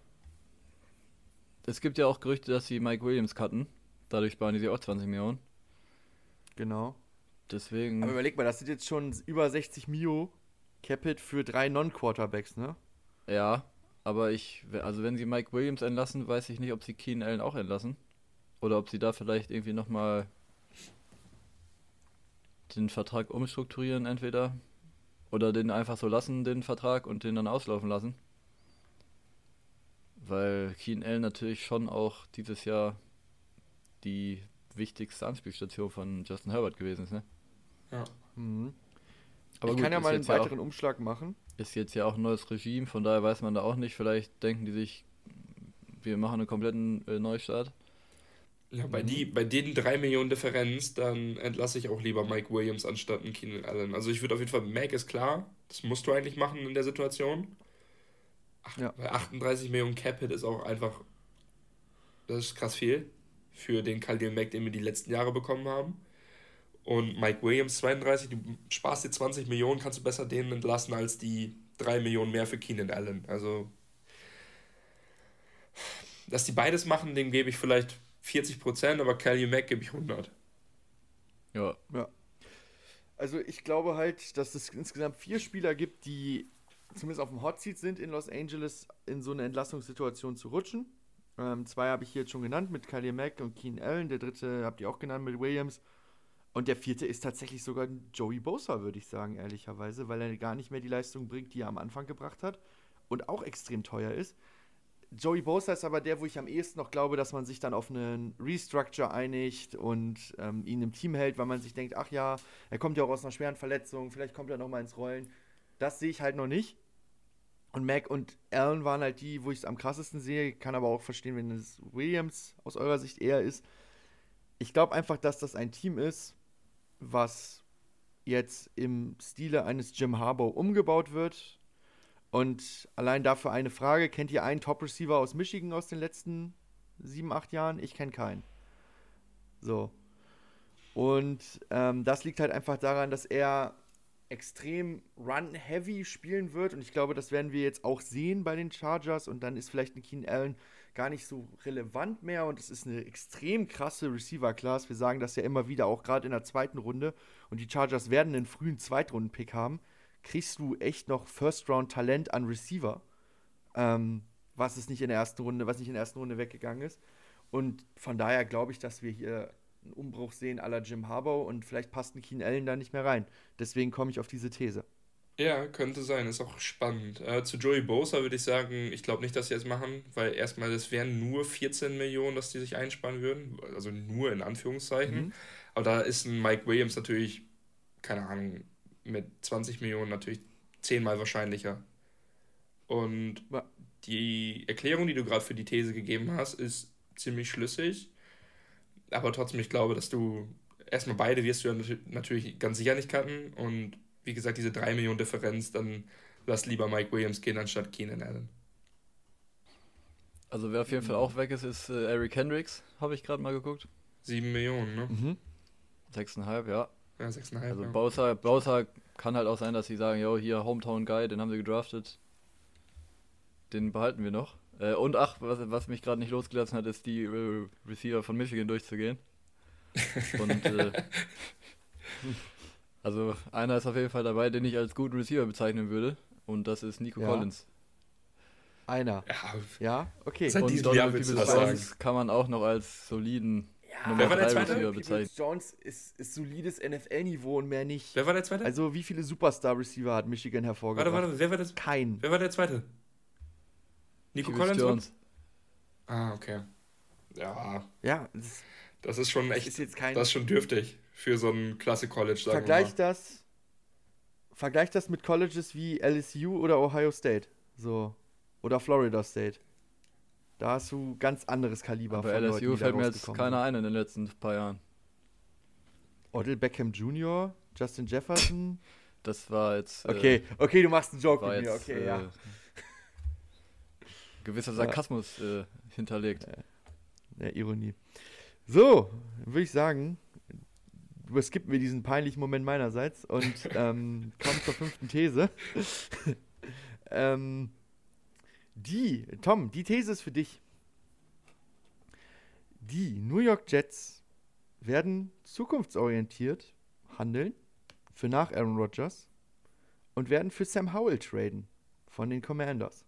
es gibt ja auch Gerüchte, dass sie Mike Williams cutten. Dadurch sparen die sich auch 20 Millionen. Genau. Deswegen. Aber überleg mal, das sind jetzt schon über 60 Mio Capit für drei Non-Quarterbacks, ne? Ja, aber ich, also wenn sie Mike Williams entlassen, weiß ich nicht, ob sie Keenan Allen auch entlassen. Oder ob sie da vielleicht irgendwie nochmal den Vertrag umstrukturieren, entweder. Oder den einfach so lassen, den Vertrag, und den dann auslaufen lassen. Weil Keenan Allen natürlich schon auch dieses Jahr die wichtigste Anspielstation von Justin Herbert gewesen ist, ne? Ja. Mhm. Aber ich gut, kann ja mal einen weiteren ja auch, Umschlag machen. Ist jetzt ja auch ein neues Regime, von daher weiß man da auch nicht. Vielleicht denken die sich, wir machen einen kompletten äh, Neustart. Ja, bei, mhm. die, bei den 3 Millionen Differenz, dann entlasse ich auch lieber Mike Williams anstatt einen Keenan Allen. Also ich würde auf jeden Fall, Mac ist klar, das musst du eigentlich machen in der Situation. Ach, ja. Bei 38 Millionen Cap-Hit ist auch einfach, das ist krass viel für den Khalil Mack, den wir die letzten Jahre bekommen haben. Und Mike Williams 32, du sparst dir 20 Millionen, kannst du besser denen entlassen als die 3 Millionen mehr für Keenan Allen. Also, dass die beides machen, dem gebe ich vielleicht 40 Prozent, aber Khalil Mack gebe ich 100. Ja. Ja. Also ich glaube halt, dass es insgesamt vier Spieler gibt, die zumindest auf dem Hot Seat sind in Los Angeles, in so eine Entlassungssituation zu rutschen. Ähm, zwei habe ich hier jetzt schon genannt mit Khalil Mack und Keen Allen. Der dritte habt ihr auch genannt mit Williams. Und der vierte ist tatsächlich sogar Joey Bosa, würde ich sagen, ehrlicherweise, weil er gar nicht mehr die Leistung bringt, die er am Anfang gebracht hat und auch extrem teuer ist. Joey Bosa ist aber der, wo ich am ehesten noch glaube, dass man sich dann auf einen Restructure einigt und ähm, ihn im Team hält, weil man sich denkt, ach ja, er kommt ja auch aus einer schweren Verletzung, vielleicht kommt er noch mal ins Rollen. Das sehe ich halt noch nicht. Und Mac und Allen waren halt die, wo ich es am krassesten sehe. Kann aber auch verstehen, wenn es Williams aus eurer Sicht eher ist. Ich glaube einfach, dass das ein Team ist, was jetzt im Stile eines Jim Harbaugh umgebaut wird. Und allein dafür eine Frage: Kennt ihr einen Top-Receiver aus Michigan aus den letzten sieben, acht Jahren? Ich kenne keinen. So. Und ähm, das liegt halt einfach daran, dass er extrem run-heavy spielen wird. Und ich glaube, das werden wir jetzt auch sehen bei den Chargers. Und dann ist vielleicht ein Keen Allen gar nicht so relevant mehr. Und es ist eine extrem krasse Receiver-Class. Wir sagen das ja immer wieder, auch gerade in der zweiten Runde. Und die Chargers werden einen frühen Zweitrunden-Pick haben. Kriegst du echt noch First-Round-Talent an Receiver. Ähm, was ist nicht in der ersten Runde, was nicht in der ersten Runde weggegangen ist. Und von daher glaube ich, dass wir hier einen Umbruch sehen aller Jim Harbaugh und vielleicht passt ein Keen Allen da nicht mehr rein. Deswegen komme ich auf diese These. Ja, könnte sein, ist auch spannend. Äh, zu Joey Bosa würde ich sagen, ich glaube nicht, dass sie es machen, weil erstmal, das wären nur 14 Millionen, dass die sich einsparen würden. Also nur in Anführungszeichen. Mhm. Aber da ist ein Mike Williams natürlich, keine Ahnung, mit 20 Millionen natürlich zehnmal wahrscheinlicher. Und die Erklärung, die du gerade für die These gegeben hast, ist ziemlich schlüssig aber trotzdem, ich glaube, dass du erstmal beide wirst du ja natürlich ganz sicher nicht cutten und wie gesagt, diese 3 Millionen Differenz, dann lass lieber Mike Williams gehen anstatt Keenan Allen. Also wer auf jeden Fall auch weg ist, ist äh, Eric Hendricks, habe ich gerade mal geguckt. 7 Millionen, ne? Mhm. 6,5, ja. Ja, 6,5. Also ja. Bowser, Bowser kann halt auch sein, dass sie sagen, jo, hier Hometown Guy, den haben sie gedraftet. Den behalten wir noch. Äh, und ach, was, was mich gerade nicht losgelassen hat, ist die äh, Receiver von Michigan durchzugehen. Und äh, also einer ist auf jeden Fall dabei, den ich als guten Receiver bezeichnen würde. Und das ist Nico ja. Collins. Einer. Ja, ja? okay. Seit und Donald Jones kann man auch noch als soliden ja, Nummer Wer war der zweite? bezeichnen. Jones ist, ist solides NFL-Niveau und mehr nicht. Wer war der zweite? Also wie viele Superstar-Receiver hat Michigan hervorgebracht? Warte, warte, wer war das? Kein. Wer war der zweite? Nico Collins? Jones. Ah, okay. Ja. Ja. Das, das ist schon echt, ist jetzt kein das ist schon dürftig für so ein Klasse-College, Vergleich das, vergleich das mit Colleges wie LSU oder Ohio State. So. Oder Florida State. Da hast du ganz anderes Kaliber Aber von LSU Leuten, fällt mir jetzt keiner ein in den letzten paar Jahren. Odell Beckham Jr., Justin Jefferson. Das war jetzt. Okay, äh, okay, du machst einen Joke mit mir, okay, äh, ja. Gewisser Sarkasmus äh, hinterlegt. Ja, Ironie. So, würde ich sagen, überskippen wir diesen peinlichen Moment meinerseits und ähm, kommen zur fünften These. ähm, die, Tom, die These ist für dich. Die New York Jets werden zukunftsorientiert handeln für nach Aaron Rodgers und werden für Sam Howell traden von den Commanders.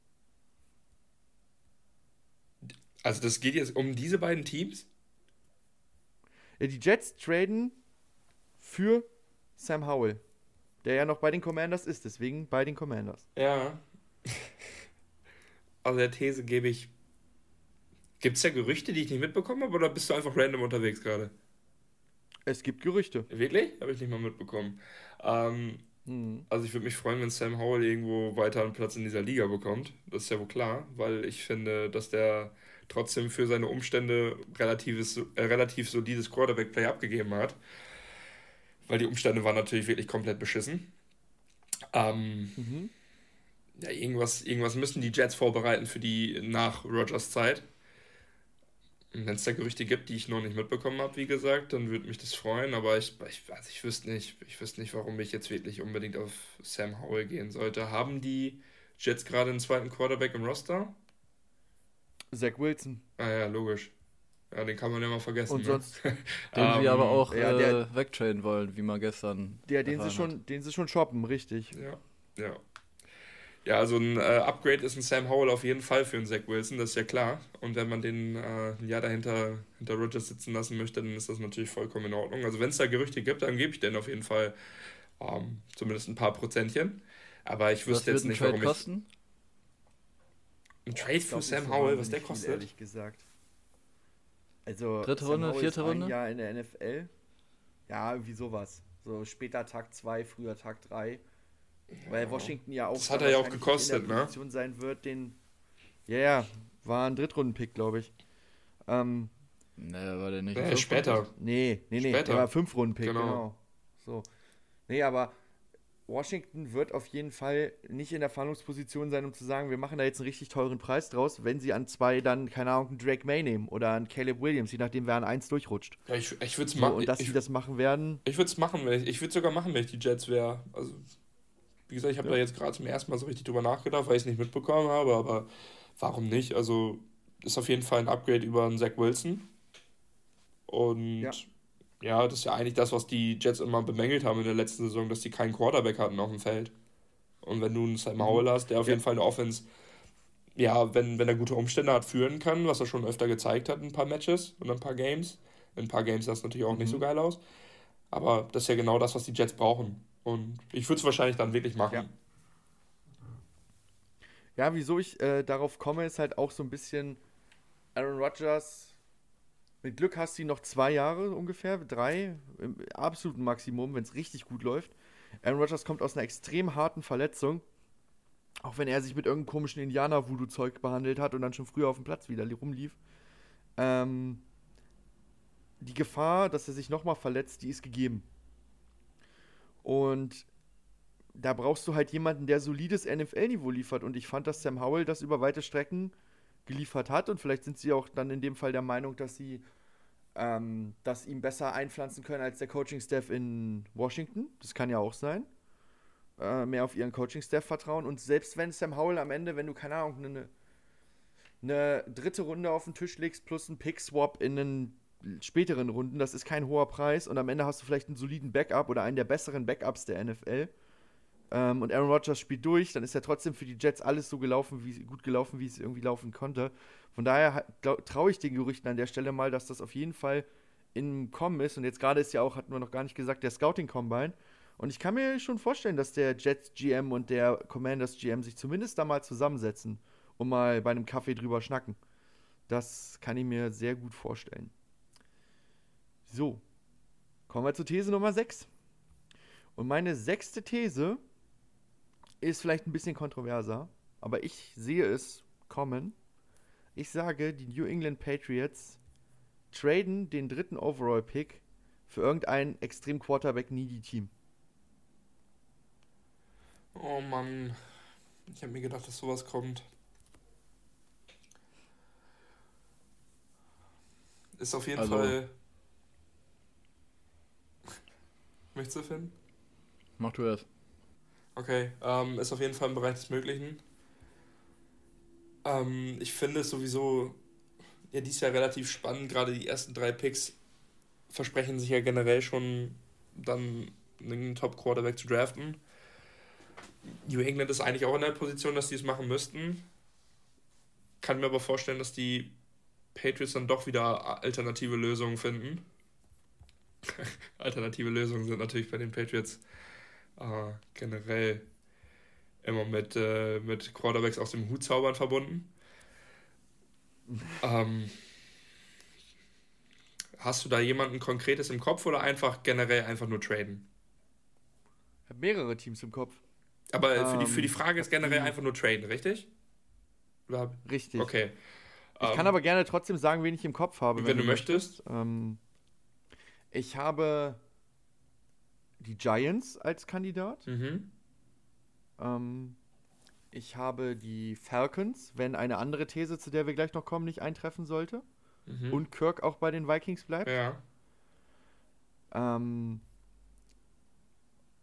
Also das geht jetzt um diese beiden Teams? Die Jets traden für Sam Howell, der ja noch bei den Commanders ist, deswegen bei den Commanders. Ja. Also der These gebe ich. Gibt es da Gerüchte, die ich nicht mitbekommen habe, oder bist du einfach random unterwegs gerade? Es gibt Gerüchte. Wirklich? Habe ich nicht mal mitbekommen. Ähm, mhm. Also ich würde mich freuen, wenn Sam Howell irgendwo weiter einen Platz in dieser Liga bekommt. Das ist ja wohl klar, weil ich finde, dass der trotzdem für seine Umstände relatives, äh, relativ solides Quarterback-Play abgegeben hat. Weil die Umstände waren natürlich wirklich komplett beschissen. Ähm, mhm ja, irgendwas, irgendwas müssen die Jets vorbereiten für die nach Rogers Zeit. Wenn es da Gerüchte gibt, die ich noch nicht mitbekommen habe, wie gesagt, dann würde mich das freuen, aber ich, ich, also ich wüsste nicht, ich wüsste nicht, warum ich jetzt wirklich unbedingt auf Sam Howell gehen sollte. Haben die Jets gerade einen zweiten Quarterback im Roster? Zach Wilson. Ah ja, logisch. Ja, den kann man ja mal vergessen. Und ne? sonst, den um, sie aber auch ja, der, äh, wegtraden wollen, wie man gestern. Ja, den sie schon, den sie schon shoppen, richtig. Ja, ja. Ja, also ein äh, Upgrade ist ein Sam Howell auf jeden Fall für einen Zach Wilson, das ist ja klar. Und wenn man den äh, ein Jahr dahinter hinter Rogers sitzen lassen möchte, dann ist das natürlich vollkommen in Ordnung. Also wenn es da Gerüchte gibt, dann gebe ich den auf jeden Fall ähm, zumindest ein paar Prozentchen. Aber ich wüsste jetzt nicht, warum kosten? ich. Ein Trade für Sam Howell, was der kostet? Viel, ehrlich gesagt. Also dritte Sam Runde, Howell vierte Runde? Ja, in der NFL. Ja, irgendwie sowas. So später Tag 2, früher Tag 3. Weil Washington ja auch. Das hat er ja auch gekostet, in der ne? Position sein wird, den. Ja, ja, war ein Drittrunden-Pick, glaube ich. Ähm, ne, war der nicht. Nee, später. Nee, nee, nee, später. der war Fünf-Runden-Pick, genau. genau. So. Nee, aber Washington wird auf jeden Fall nicht in der Verhandlungsposition sein, um zu sagen, wir machen da jetzt einen richtig teuren Preis draus, wenn sie an zwei dann, keine Ahnung, einen Drake May nehmen oder einen Caleb Williams, je nachdem, wer an eins durchrutscht. Ja, ich, ich würde es so, machen. Und dass ich, sie das machen werden. Ich würde es machen, wenn ich, ich würde sogar machen, wenn ich die Jets wäre. Also wie gesagt, ich habe ja. da jetzt gerade zum ersten Mal so richtig drüber nachgedacht, weil ich es nicht mitbekommen habe, aber warum nicht? Also ist auf jeden Fall ein Upgrade über einen Zach Wilson. Und ja. ja, das ist ja eigentlich das, was die Jets immer bemängelt haben in der letzten Saison, dass die keinen Quarterback hatten auf dem Feld. Und wenn du einen Sam Howell hast, der auf ja. jeden Fall eine Offense, ja, wenn, wenn er gute Umstände hat, führen kann, was er schon öfter gezeigt hat in ein paar Matches und ein paar Games. In ein paar Games sah es natürlich auch mhm. nicht so geil aus. Aber das ist ja genau das, was die Jets brauchen. Und ich würde es wahrscheinlich dann wirklich machen. Ja. Ja, wieso ich äh, darauf komme, ist halt auch so ein bisschen Aaron Rodgers. Mit Glück hast du ihn noch zwei Jahre ungefähr, drei, im absoluten Maximum, wenn es richtig gut läuft. Aaron Rodgers kommt aus einer extrem harten Verletzung. Auch wenn er sich mit irgendeinem komischen Indianer-Voodoo-Zeug behandelt hat und dann schon früher auf dem Platz wieder rumlief. Ähm, die Gefahr, dass er sich nochmal verletzt, die ist gegeben. Und da brauchst du halt jemanden, der solides NFL-Niveau liefert. Und ich fand, dass Sam Howell das über weite Strecken geliefert hat. Und vielleicht sind sie auch dann in dem Fall der Meinung, dass sie ähm, das ihm besser einpflanzen können als der Coaching-Staff in Washington. Das kann ja auch sein. Äh, mehr auf ihren Coaching-Staff vertrauen. Und selbst wenn Sam Howell am Ende, wenn du, keine Ahnung, eine, eine dritte Runde auf den Tisch legst plus einen Pick-Swap in einen späteren Runden. Das ist kein hoher Preis und am Ende hast du vielleicht einen soliden Backup oder einen der besseren Backups der NFL. Ähm, und Aaron Rodgers spielt durch, dann ist ja trotzdem für die Jets alles so gelaufen, wie gut gelaufen, wie es irgendwie laufen konnte. Von daher traue ich den Gerüchten an der Stelle mal, dass das auf jeden Fall im Kommen ist. Und jetzt gerade ist ja auch, hatten wir noch gar nicht gesagt, der Scouting Combine. Und ich kann mir schon vorstellen, dass der Jets GM und der Commanders GM sich zumindest da mal zusammensetzen und mal bei einem Kaffee drüber schnacken. Das kann ich mir sehr gut vorstellen. So, kommen wir zur These Nummer 6. Und meine sechste These ist vielleicht ein bisschen kontroverser, aber ich sehe es kommen. Ich sage, die New England Patriots traden den dritten Overall-Pick für irgendein extrem Quarterback-needy-Team. Oh Mann, ich habe mir gedacht, dass sowas kommt. Ist auf jeden also, Fall. Möchtest du finden? Mach du erst. Okay, ähm, ist auf jeden Fall im Bereich des Möglichen. Ähm, ich finde es sowieso ja dieses Jahr relativ spannend. Gerade die ersten drei Picks versprechen sich ja generell schon dann einen Top-Quarterback zu draften. New England ist eigentlich auch in der Position, dass die es machen müssten. Kann mir aber vorstellen, dass die Patriots dann doch wieder alternative Lösungen finden. alternative Lösungen sind natürlich bei den Patriots äh, generell immer mit, äh, mit Quarterbacks aus dem Hut zaubern verbunden. ähm, hast du da jemanden Konkretes im Kopf oder einfach generell einfach nur traden? Ich habe mehrere Teams im Kopf. Aber ähm, für, die, für die ähm, Frage ist generell einfach nur traden, richtig? Richtig. Okay. Ich ähm, kann aber gerne trotzdem sagen, wen ich im Kopf habe. Wenn, wenn du, du möchtest. möchtest. Ähm, ich habe die Giants als Kandidat. Mhm. Ähm, ich habe die Falcons, wenn eine andere These, zu der wir gleich noch kommen, nicht eintreffen sollte. Mhm. Und Kirk auch bei den Vikings bleibt. Ja. Ähm,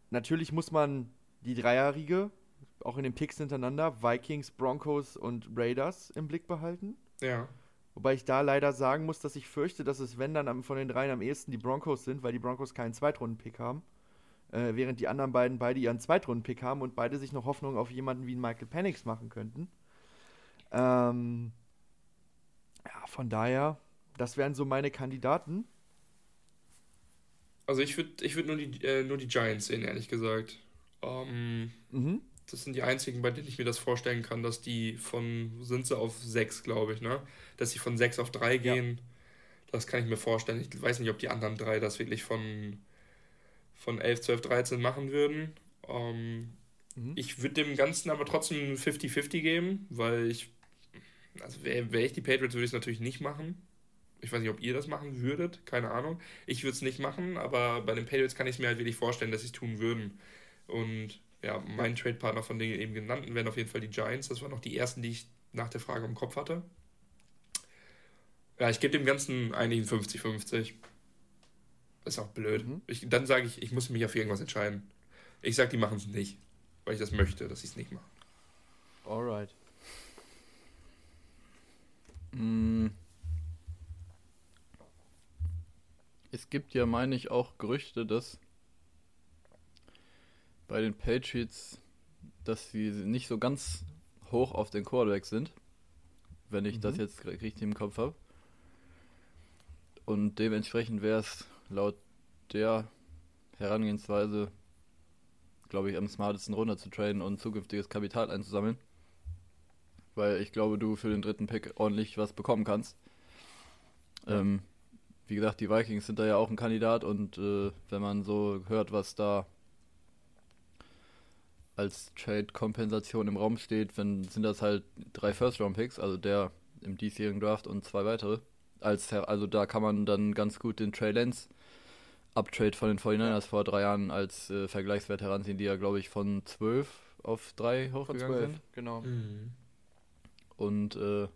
natürlich muss man die Dreierriege, auch in den Picks hintereinander, Vikings, Broncos und Raiders im Blick behalten. Ja. Wobei ich da leider sagen muss, dass ich fürchte, dass es, wenn dann von den dreien am ehesten die Broncos sind, weil die Broncos keinen Zweitrunden-Pick haben äh, während die anderen beiden beide ihren Zweitrunden-Pick haben und beide sich noch Hoffnung auf jemanden wie Michael Penix machen könnten. Ähm, ja, von daher, das wären so meine Kandidaten. Also ich würde ich würd nur, die, äh, nur die Giants sehen, ehrlich gesagt. Ähm, mhm. Das sind die einzigen, bei denen ich mir das vorstellen kann, dass die von, sind sie auf 6, glaube ich, ne? Dass sie von 6 auf 3 gehen. Ja. Das kann ich mir vorstellen. Ich weiß nicht, ob die anderen drei das wirklich von von 11, 12, 13 machen würden. Ähm, mhm. Ich würde dem Ganzen aber trotzdem 50-50 geben, weil ich, also wäre wär ich die Patriots, würde ich es natürlich nicht machen. Ich weiß nicht, ob ihr das machen würdet, keine Ahnung. Ich würde es nicht machen, aber bei den Patriots kann ich es mir halt wirklich vorstellen, dass sie es tun würden. Und ja, mein Trade-Partner von den eben genannten wären auf jeden Fall die Giants. Das waren noch die ersten, die ich nach der Frage im Kopf hatte. Ja, ich gebe dem Ganzen eigentlich ein 50-50. Ist auch blöd. Mhm. Ich, dann sage ich, ich muss mich auf irgendwas entscheiden. Ich sage, die machen es nicht, weil ich das möchte, dass sie es nicht machen. Alright. Mm. Es gibt ja, meine ich, auch Gerüchte, dass bei den Patriots, dass sie nicht so ganz hoch auf den Quarterback sind, wenn ich mhm. das jetzt richtig im Kopf habe. Und dementsprechend wäre es laut der Herangehensweise, glaube ich, am smartesten runter zu traden und zukünftiges Kapital einzusammeln. Weil ich glaube, du für den dritten Pick ordentlich was bekommen kannst. Ähm, wie gesagt, die Vikings sind da ja auch ein Kandidat und äh, wenn man so hört, was da als Trade-Kompensation im Raum steht, wenn, sind das halt drei First-Round-Picks, also der im diesjährigen Draft und zwei weitere. Als, also da kann man dann ganz gut den Trey Lance Uptrade von den 49ers ja. vor drei Jahren als äh, Vergleichswert heranziehen, die ja, glaube ich, von 12 auf 3 hochgegangen sind. Genau. Mhm. Und äh,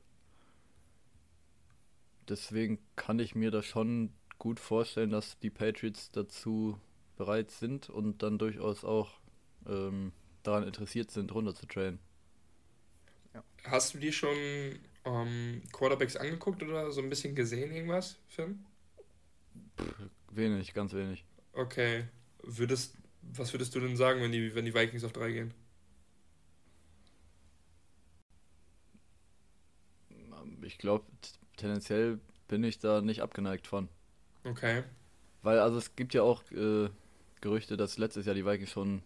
deswegen kann ich mir das schon gut vorstellen, dass die Patriots dazu bereit sind und dann durchaus auch ähm, daran interessiert sind, runter zu trainen. Ja. Hast du dir schon ähm, Quarterbacks angeguckt oder so ein bisschen gesehen, irgendwas, Film? wenig, ganz wenig. Okay. Würdest, was würdest du denn sagen, wenn die, wenn die Vikings auf 3 gehen? Ich glaube, tendenziell bin ich da nicht abgeneigt von. Okay. Weil, also es gibt ja auch äh, Gerüchte, dass letztes Jahr die Vikings schon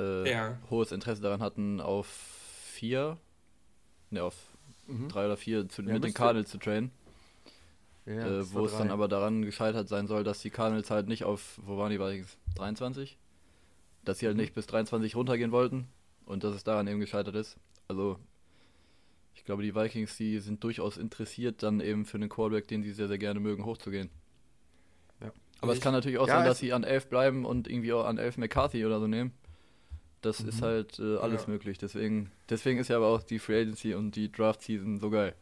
äh, ja. hohes Interesse daran hatten, auf vier, ne, auf mhm. drei oder vier zu, ja, mit den Cardinals zu trainen. Ja, äh, wo es dann aber daran gescheitert sein soll, dass die Cardinals halt nicht auf, wo waren die Vikings? 23? Dass sie halt mhm. nicht bis 23 runtergehen wollten und dass es daran eben gescheitert ist. Also ich glaube, die Vikings, die sind durchaus interessiert, dann eben für einen Quarterback, den sie sehr, sehr gerne mögen, hochzugehen. Ja. Aber ich, es kann natürlich auch ja, sein, dass sie an 11 bleiben und irgendwie auch an 11 McCarthy oder so nehmen. Das mhm. ist halt äh, alles ja. möglich. Deswegen, deswegen ist ja aber auch die Free Agency und die Draft Season so geil.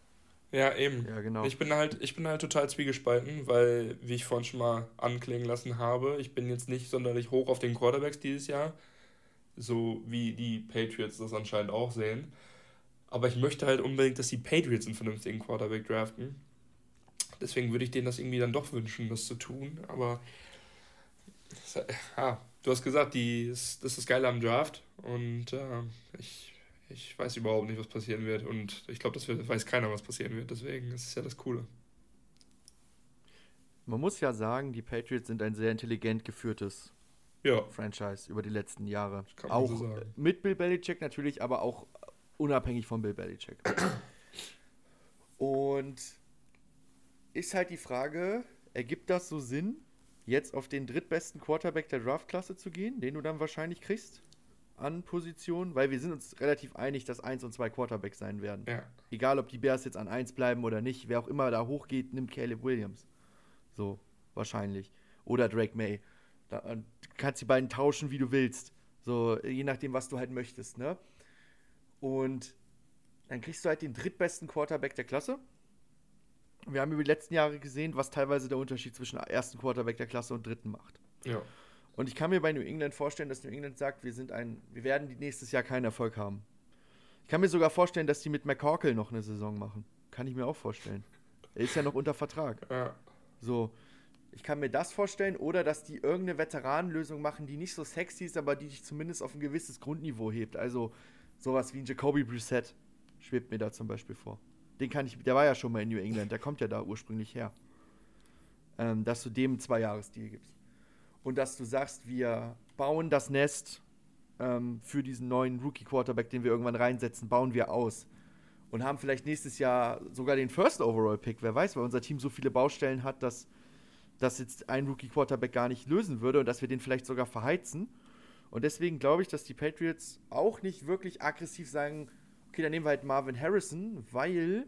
Ja, eben. Ja, genau. Ich bin halt, ich bin halt total zwiegespalten, weil, wie ich vorhin schon mal anklingen lassen habe, ich bin jetzt nicht sonderlich hoch auf den Quarterbacks dieses Jahr. So wie die Patriots das anscheinend auch sehen. Aber ich möchte halt unbedingt, dass die Patriots einen vernünftigen Quarterback draften. Deswegen würde ich denen das irgendwie dann doch wünschen, das zu tun. Aber ja, du hast gesagt, die, das ist das Geile am Draft. Und äh, ich, ich weiß überhaupt nicht, was passieren wird. Und ich glaube, das weiß keiner, was passieren wird. Deswegen ist es ja das Coole. Man muss ja sagen, die Patriots sind ein sehr intelligent geführtes ja. Franchise über die letzten Jahre. auch so mit Bill Belichick natürlich, aber auch unabhängig von Bill Belichick. Und ist halt die Frage, ergibt das so Sinn, jetzt auf den drittbesten Quarterback der Draftklasse zu gehen, den du dann wahrscheinlich kriegst an Position? Weil wir sind uns relativ einig, dass 1 und 2 Quarterbacks sein werden. Ja. Egal, ob die Bears jetzt an 1 bleiben oder nicht, wer auch immer da hochgeht, nimmt Caleb Williams. So, wahrscheinlich. Oder Drake May. Da, du kannst die beiden tauschen, wie du willst. So, je nachdem, was du halt möchtest, ne? Und dann kriegst du halt den drittbesten Quarterback der Klasse. Wir haben über die letzten Jahre gesehen, was teilweise der Unterschied zwischen ersten Quarterback der Klasse und dritten macht. Ja. Und ich kann mir bei New England vorstellen, dass New England sagt, wir sind ein, wir werden nächstes Jahr keinen Erfolg haben. Ich kann mir sogar vorstellen, dass die mit McCorkle noch eine Saison machen. Kann ich mir auch vorstellen. Er ist ja noch unter Vertrag. Ja. So. Ich kann mir das vorstellen oder dass die irgendeine Veteranenlösung machen, die nicht so sexy ist, aber die dich zumindest auf ein gewisses Grundniveau hebt. Also sowas wie ein Jacoby Brissett schwebt mir da zum Beispiel vor. Den kann ich, der war ja schon mal in New England, der kommt ja da ursprünglich her. Ähm, dass du dem zwei Jahresdeal gibst. Und dass du sagst, wir bauen das Nest ähm, für diesen neuen Rookie-Quarterback, den wir irgendwann reinsetzen, bauen wir aus. Und haben vielleicht nächstes Jahr sogar den First Overall-Pick, wer weiß, weil unser Team so viele Baustellen hat, dass das jetzt ein Rookie-Quarterback gar nicht lösen würde und dass wir den vielleicht sogar verheizen. Und deswegen glaube ich, dass die Patriots auch nicht wirklich aggressiv sagen, okay, dann nehmen wir halt Marvin Harrison, weil,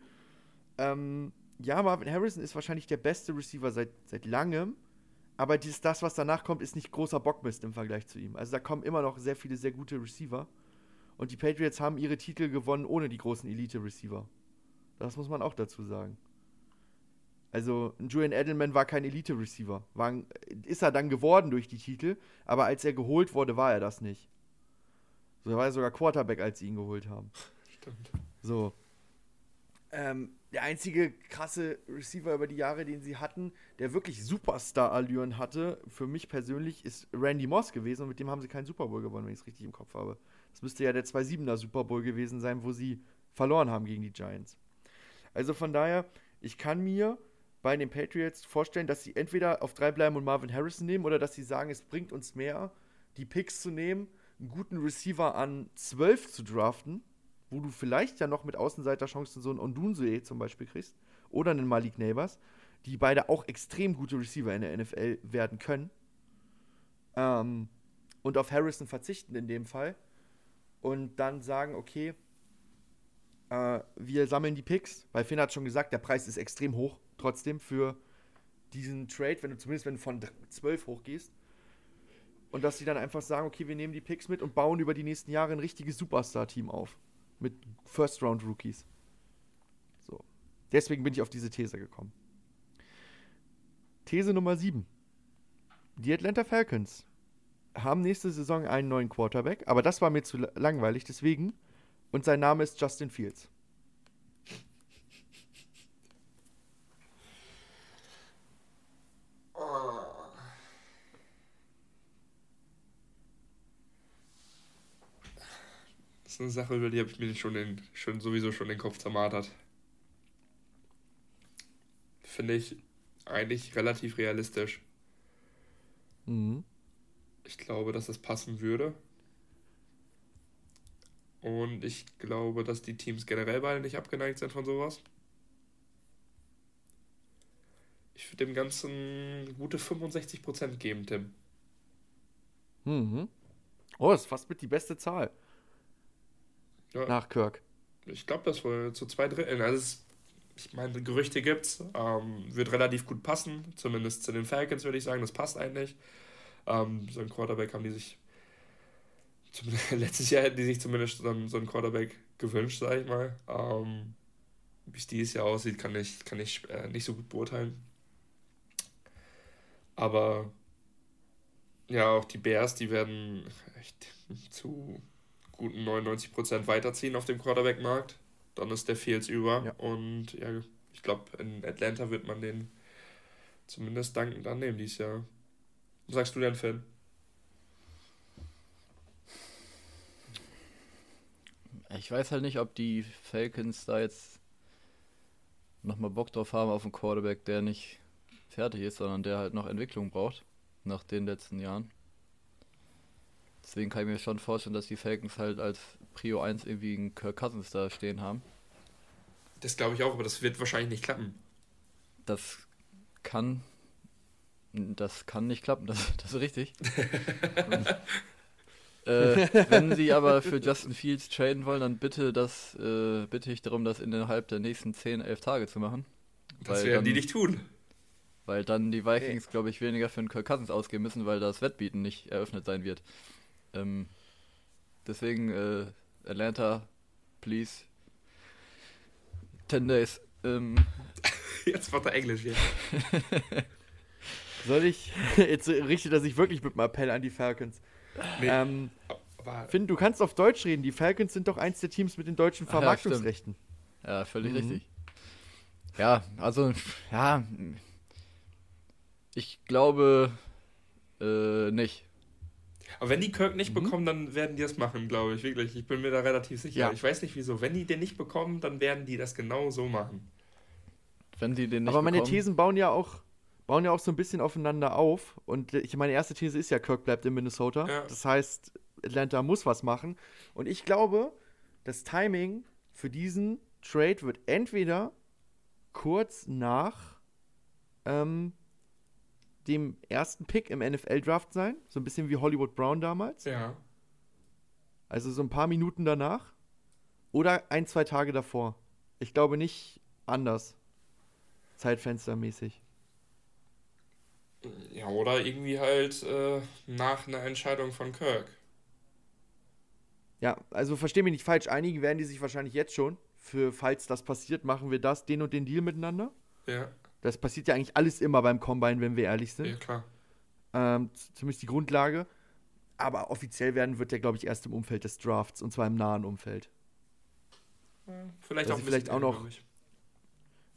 ähm, ja, Marvin Harrison ist wahrscheinlich der beste Receiver seit, seit langem, aber dies, das, was danach kommt, ist nicht großer Bockmist im Vergleich zu ihm. Also da kommen immer noch sehr viele, sehr gute Receiver. Und die Patriots haben ihre Titel gewonnen ohne die großen Elite-Receiver. Das muss man auch dazu sagen. Also Julian Edelman war kein Elite-Receiver. Ist er dann geworden durch die Titel, aber als er geholt wurde, war er das nicht. So, er war sogar Quarterback, als sie ihn geholt haben. Stimmt. So. Ähm, der einzige krasse Receiver über die Jahre, den sie hatten, der wirklich Superstar-Allüren hatte, für mich persönlich, ist Randy Moss gewesen und mit dem haben sie keinen Super Bowl gewonnen, wenn ich es richtig im Kopf habe. Das müsste ja der 2-7er Super Bowl gewesen sein, wo sie verloren haben gegen die Giants. Also von daher, ich kann mir bei den Patriots vorstellen, dass sie entweder auf drei bleiben und Marvin Harrison nehmen oder dass sie sagen, es bringt uns mehr, die Picks zu nehmen, einen guten Receiver an 12 zu draften, wo du vielleicht ja noch mit Außenseiterchancen so einen Ondunze zum Beispiel kriegst oder einen Malik Neighbors, die beide auch extrem gute Receiver in der NFL werden können. Ähm, und auf Harrison verzichten in dem Fall und dann sagen, okay, äh, wir sammeln die Picks, weil Finn hat schon gesagt, der Preis ist extrem hoch trotzdem für diesen Trade, wenn du zumindest wenn du von 12 hochgehst. Und dass sie dann einfach sagen, okay, wir nehmen die Picks mit und bauen über die nächsten Jahre ein richtiges Superstar-Team auf. Mit First-Round-Rookies. So. Deswegen bin ich auf diese These gekommen. These Nummer 7. Die Atlanta Falcons haben nächste Saison einen neuen Quarterback, aber das war mir zu langweilig, deswegen. Und sein Name ist Justin Fields. Ist eine Sache, über die habe ich mir schon, den, schon sowieso schon den Kopf zermartert. Finde ich eigentlich relativ realistisch. Mhm. Ich glaube, dass das passen würde. Und ich glaube, dass die Teams generell beide nicht abgeneigt sind von sowas. Ich würde dem Ganzen gute 65% geben, Tim. Mhm. Oh, das ist fast mit die beste Zahl. Ja. Nach Kirk. Ich glaube, das war zu zwei Dritteln. Also, ich meine, Gerüchte gibt's. Ähm, wird relativ gut passen. Zumindest zu den Falcons würde ich sagen, das passt eigentlich. Ähm, so ein Quarterback haben die sich. letztes Jahr hätten die sich zumindest so einen, so einen Quarterback gewünscht, sage ich mal. Ähm, Wie es dieses Jahr aussieht, kann ich, kann ich äh, nicht so gut beurteilen. Aber ja, auch die Bears, die werden echt zu guten 99% weiterziehen auf dem Quarterback-Markt. Dann ist der Fields über. Ja. Und ja, ich glaube, in Atlanta wird man den zumindest dankend annehmen dieses Jahr. Was sagst du denn, Finn? Ich weiß halt nicht, ob die Falcons da jetzt nochmal Bock drauf haben auf einen Quarterback, der nicht fertig ist, sondern der halt noch Entwicklung braucht nach den letzten Jahren. Deswegen kann ich mir schon vorstellen, dass die Falcons halt als Prio 1 irgendwie einen Kirk Cousins da stehen haben. Das glaube ich auch, aber das wird wahrscheinlich nicht klappen. Das kann. Das kann nicht klappen, das, das ist richtig. Und, äh, wenn sie aber für Justin Fields traden wollen, dann bitte das, äh, bitte ich darum, das innerhalb der nächsten 10, 11 Tage zu machen. Das werden dann, die nicht tun. Weil dann die Vikings, glaube ich, weniger für einen Kirk Cousins ausgeben müssen, weil das Wettbieten nicht eröffnet sein wird. Ähm, deswegen, äh, Atlanta, please. 10 days. Ähm. Jetzt wird er Englisch hier. Soll ich. Jetzt richtet er sich wirklich mit einem Appell an die Falcons. Nee. Ähm, Finn, du kannst auf Deutsch reden. Die Falcons sind doch eins der Teams mit den deutschen Vermarktungsrechten. Ja, ja, völlig mhm. richtig. Ja, also, ja. Ich glaube äh, nicht. Aber wenn die Kirk nicht mhm. bekommen, dann werden die das machen, glaube ich, wirklich. Ich bin mir da relativ sicher. Ja. Ich weiß nicht wieso. Wenn die den nicht bekommen, dann werden die das genau so machen. Wenn die den nicht Aber meine bekommen. Thesen bauen ja auch bauen ja auch so ein bisschen aufeinander auf. Und ich meine erste These ist ja, Kirk bleibt in Minnesota. Ja. Das heißt, Atlanta muss was machen. Und ich glaube, das Timing für diesen Trade wird entweder kurz nach ähm, dem ersten Pick im NFL-Draft sein. So ein bisschen wie Hollywood Brown damals. Ja. Also so ein paar Minuten danach. Oder ein, zwei Tage davor. Ich glaube nicht anders. Zeitfenstermäßig. Ja, oder irgendwie halt äh, nach einer Entscheidung von Kirk. Ja, also versteh mich nicht falsch. Einige werden die sich wahrscheinlich jetzt schon, für falls das passiert, machen wir das, den und den Deal miteinander. Ja. Das passiert ja eigentlich alles immer beim Combine, wenn wir ehrlich sind. Ja, klar. Ähm, zumindest die Grundlage. Aber offiziell werden wird der, glaube ich, erst im Umfeld des Drafts und zwar im nahen Umfeld. vielleicht also auch, vielleicht auch noch.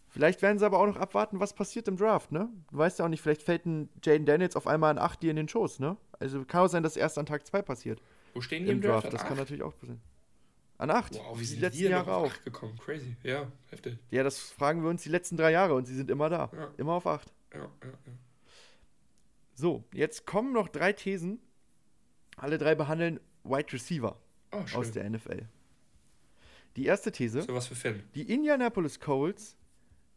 Vielleicht werden sie aber auch noch abwarten, was passiert im Draft, ne? Du weißt ja auch nicht, vielleicht fällt ein Jaden Daniels auf einmal an 8 dir in den Schoß, ne? Also kann auch sein, dass erst an Tag 2 passiert. Wo stehen die im, im Draft? Draft? Das kann natürlich auch passieren. An 8. Wow, wie sind die letzten Jahre auch. gekommen? Crazy. Ja, heftig. Ja, das fragen wir uns die letzten drei Jahre und sie sind immer da. Ja. Immer auf 8. Ja, ja, ja. So, jetzt kommen noch drei Thesen. Alle drei behandeln Wide Receiver oh, aus der NFL. Die erste These: so was für Finn. Die Indianapolis Colts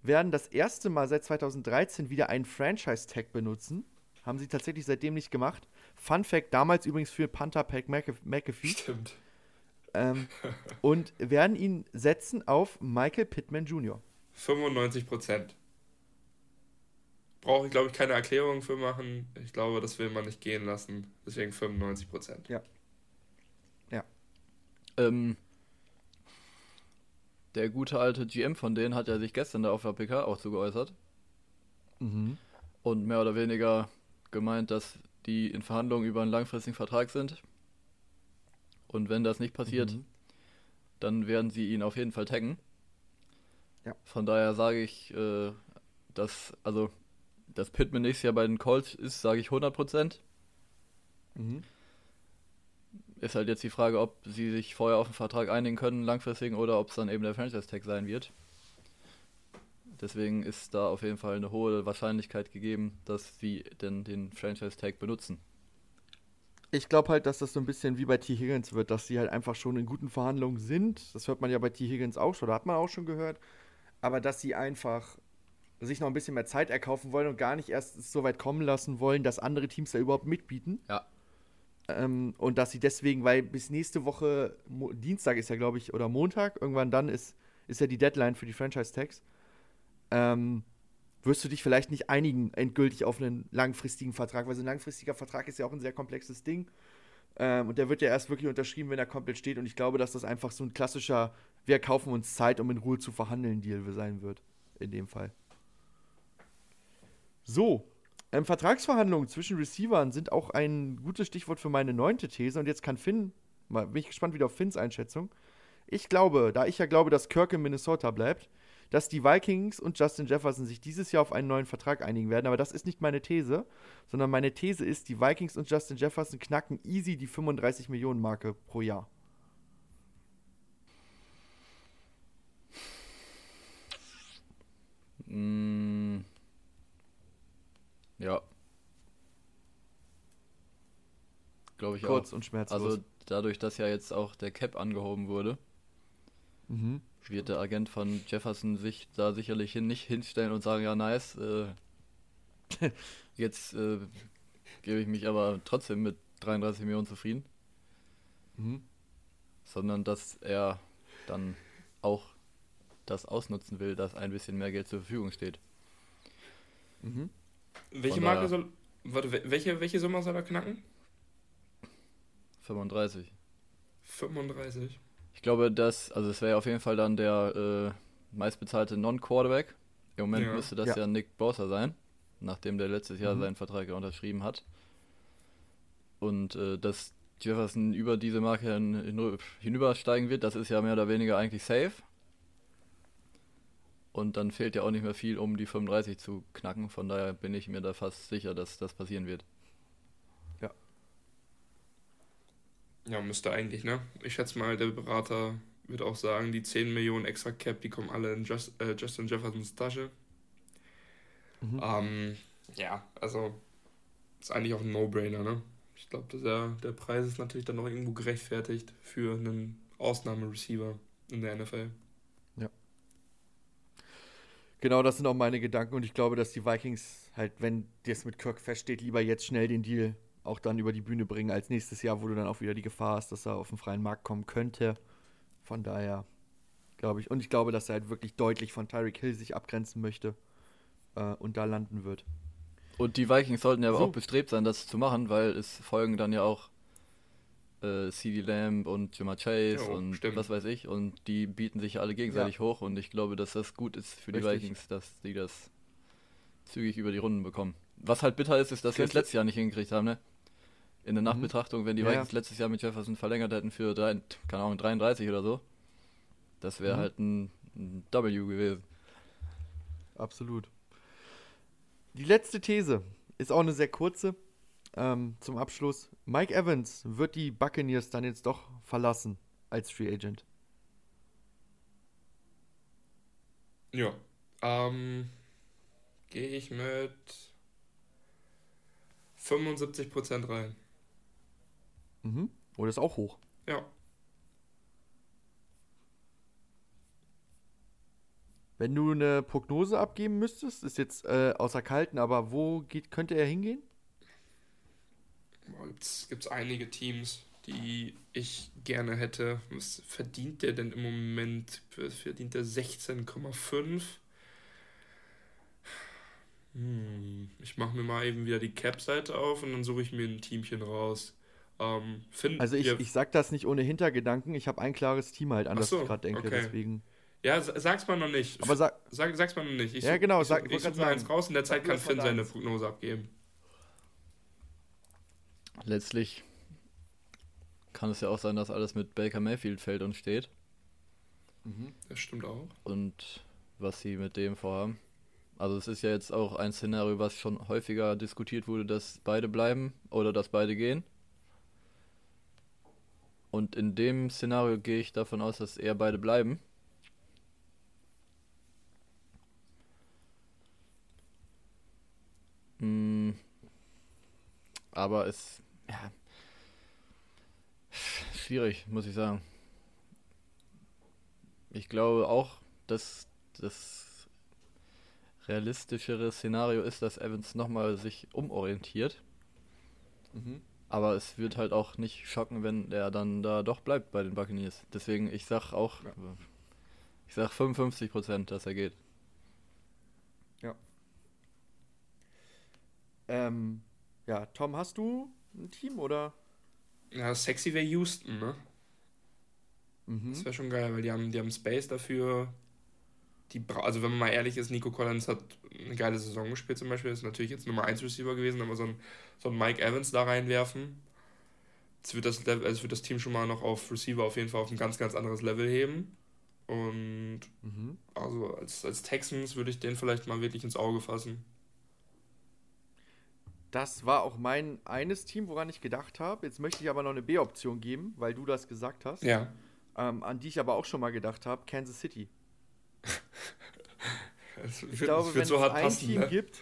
werden das erste Mal seit 2013 wieder einen Franchise-Tag benutzen. Haben sie tatsächlich seitdem nicht gemacht. Fun Fact: damals übrigens für Panther Pack McAfee. Stimmt. Ähm, und werden ihn setzen auf Michael Pittman Jr. 95 Prozent. Brauche ich, glaube ich, keine Erklärung für machen. Ich glaube, das will man nicht gehen lassen. Deswegen 95 Prozent. Ja. Ja. Ähm, der gute alte GM von denen hat ja sich gestern da auf der PK auch zu geäußert. Mhm. Und mehr oder weniger gemeint, dass die in Verhandlungen über einen langfristigen Vertrag sind und wenn das nicht passiert, mhm. dann werden sie ihn auf jeden Fall taggen. Ja. Von daher sage ich, äh, dass, also, dass Pittman nächstes Jahr bei den Colts ist, sage ich 100% Mhm. ist halt jetzt die Frage, ob sie sich vorher auf einen Vertrag einigen können, langfristig, oder ob es dann eben der Franchise-Tag sein wird. Deswegen ist da auf jeden Fall eine hohe Wahrscheinlichkeit gegeben, dass sie denn den Franchise-Tag benutzen. Ich glaube halt, dass das so ein bisschen wie bei T. Higgins wird, dass sie halt einfach schon in guten Verhandlungen sind. Das hört man ja bei T. Higgins auch schon, da hat man auch schon gehört. Aber dass sie einfach sich noch ein bisschen mehr Zeit erkaufen wollen und gar nicht erst so weit kommen lassen wollen, dass andere Teams da überhaupt mitbieten. Ja. Ähm, und dass sie deswegen, weil bis nächste Woche, Mo Dienstag ist ja, glaube ich, oder Montag, irgendwann dann ist, ist ja die Deadline für die Franchise-Tags, ähm, wirst du dich vielleicht nicht einigen endgültig auf einen langfristigen Vertrag, weil so ein langfristiger Vertrag ist ja auch ein sehr komplexes Ding. Ähm, und der wird ja erst wirklich unterschrieben, wenn er komplett steht. Und ich glaube, dass das einfach so ein klassischer, wir kaufen uns Zeit, um in Ruhe zu verhandeln, Deal sein wird. In dem Fall. So, ähm, Vertragsverhandlungen zwischen Receivern sind auch ein gutes Stichwort für meine neunte These. Und jetzt kann Finn, mal bin ich gespannt wieder auf Finns Einschätzung. Ich glaube, da ich ja glaube, dass Kirk in Minnesota bleibt, dass die Vikings und Justin Jefferson sich dieses Jahr auf einen neuen Vertrag einigen werden. Aber das ist nicht meine These, sondern meine These ist, die Vikings und Justin Jefferson knacken easy die 35 Millionen Marke pro Jahr. Mm. Ja. Glaube ich Kurz auch. Kurz und schmerzlos. Also dadurch, dass ja jetzt auch der Cap angehoben wurde, mhm. Wird der Agent von Jefferson sich da sicherlich hin, nicht hinstellen und sagen, ja nice, äh, jetzt äh, gebe ich mich aber trotzdem mit 33 Millionen zufrieden. Mhm. Sondern dass er dann auch das ausnutzen will, dass ein bisschen mehr Geld zur Verfügung steht. Mhm. Welche Marke soll. Warte, welche, welche Summe soll er knacken? 35. 35. Ich glaube, dass, also es wäre auf jeden Fall dann der äh, meistbezahlte Non-Quarterback. Im Moment ja. müsste das ja. ja Nick Bosa sein, nachdem der letztes Jahr mhm. seinen Vertrag ja unterschrieben hat. Und äh, dass Jefferson über diese Marke hin, hinübersteigen wird, das ist ja mehr oder weniger eigentlich safe. Und dann fehlt ja auch nicht mehr viel, um die 35 zu knacken. Von daher bin ich mir da fast sicher, dass das passieren wird. Ja. Ja, müsste eigentlich, ne? Ich schätze mal, der Berater wird auch sagen, die 10 Millionen extra Cap, die kommen alle in Just, äh, Justin Jeffersons Tasche. Mhm. Ähm, ja, also ist eigentlich auch ein No-Brainer, ne? Ich glaube, der, der Preis ist natürlich dann noch irgendwo gerechtfertigt für einen Ausnahmereceiver in der NFL. Genau, das sind auch meine Gedanken und ich glaube, dass die Vikings halt, wenn das mit Kirk feststeht, lieber jetzt schnell den Deal auch dann über die Bühne bringen, als nächstes Jahr, wo du dann auch wieder die Gefahr hast, dass er auf den freien Markt kommen könnte. Von daher glaube ich, und ich glaube, dass er halt wirklich deutlich von Tyreek Hill sich abgrenzen möchte äh, und da landen wird. Und die Vikings sollten ja so. auch bestrebt sein, das zu machen, weil es folgen dann ja auch äh, CD Lamb und Jimma Chase ja, und stimmt. was weiß ich. Und die bieten sich alle gegenseitig ja. hoch und ich glaube, dass das gut ist für die Richtig. Vikings, dass die das zügig über die Runden bekommen. Was halt bitter ist, ist, dass wir es letztes Jahr nicht hingekriegt haben, ne? In der mhm. Nachbetrachtung, wenn die ja, Vikings letztes Jahr mit Jefferson verlängert hätten für drei, keine Ahnung, 33 oder so, das wäre mhm. halt ein, ein W gewesen. Absolut. Die letzte These ist auch eine sehr kurze ähm, zum Abschluss. Mike Evans wird die Buccaneers dann jetzt doch verlassen als Free Agent. Ja. Ähm, Gehe ich mit 75% rein. Mhm. Oh, das ist auch hoch. Ja. Wenn du eine Prognose abgeben müsstest, ist jetzt äh, außer Kalten, aber wo geht, könnte er hingehen? gibt es einige Teams, die ich gerne hätte. Was verdient der denn im Moment? Verdient der 16,5? Hm, ich mache mir mal eben wieder die Cap-Seite auf und dann suche ich mir ein Teamchen raus. Ähm, find, also ich, ich sag das nicht ohne Hintergedanken. Ich habe ein klares Team halt, an das so, ich gerade denke. Okay. Deswegen. Ja, sag's mal noch nicht. Aber sag, sag, sag's mal noch nicht. Ich ja, genau. Ich, sag, ich, ich suche mir eins raus. In der Zeit kann Finn seine Prognose abgeben letztlich kann es ja auch sein, dass alles mit Baker Mayfield fällt und steht. Mhm, das stimmt auch. Und was sie mit dem vorhaben. Also es ist ja jetzt auch ein Szenario, was schon häufiger diskutiert wurde, dass beide bleiben oder dass beide gehen. Und in dem Szenario gehe ich davon aus, dass eher beide bleiben. Hm. Aber es, ja, schwierig, muss ich sagen. Ich glaube auch, dass das realistischere Szenario ist, dass Evans nochmal sich umorientiert. Mhm. Aber es wird halt auch nicht schocken, wenn er dann da doch bleibt bei den Buccaneers. Deswegen, ich sag auch, ja. ich sag 55 Prozent, dass er geht. Ja. Ähm, ja, Tom, hast du ein Team oder? Ja, sexy wäre Houston, ne? Mhm. Das wäre schon geil, weil die haben, die haben Space dafür. Die also wenn man mal ehrlich ist, Nico Collins hat eine geile Saison gespielt zum Beispiel, ist natürlich jetzt Nummer 1 Receiver gewesen, aber so ein, so ein Mike Evans da reinwerfen, das wird das, also wird das Team schon mal noch auf Receiver auf jeden Fall auf ein ganz, ganz anderes Level heben. Und mhm. also als, als Texans würde ich den vielleicht mal wirklich ins Auge fassen. Das war auch mein eines Team, woran ich gedacht habe. Jetzt möchte ich aber noch eine B-Option geben, weil du das gesagt hast. Ja. Ähm, an die ich aber auch schon mal gedacht habe: Kansas City. ich wird, glaube, wenn so es ein passen, Team ne? gibt,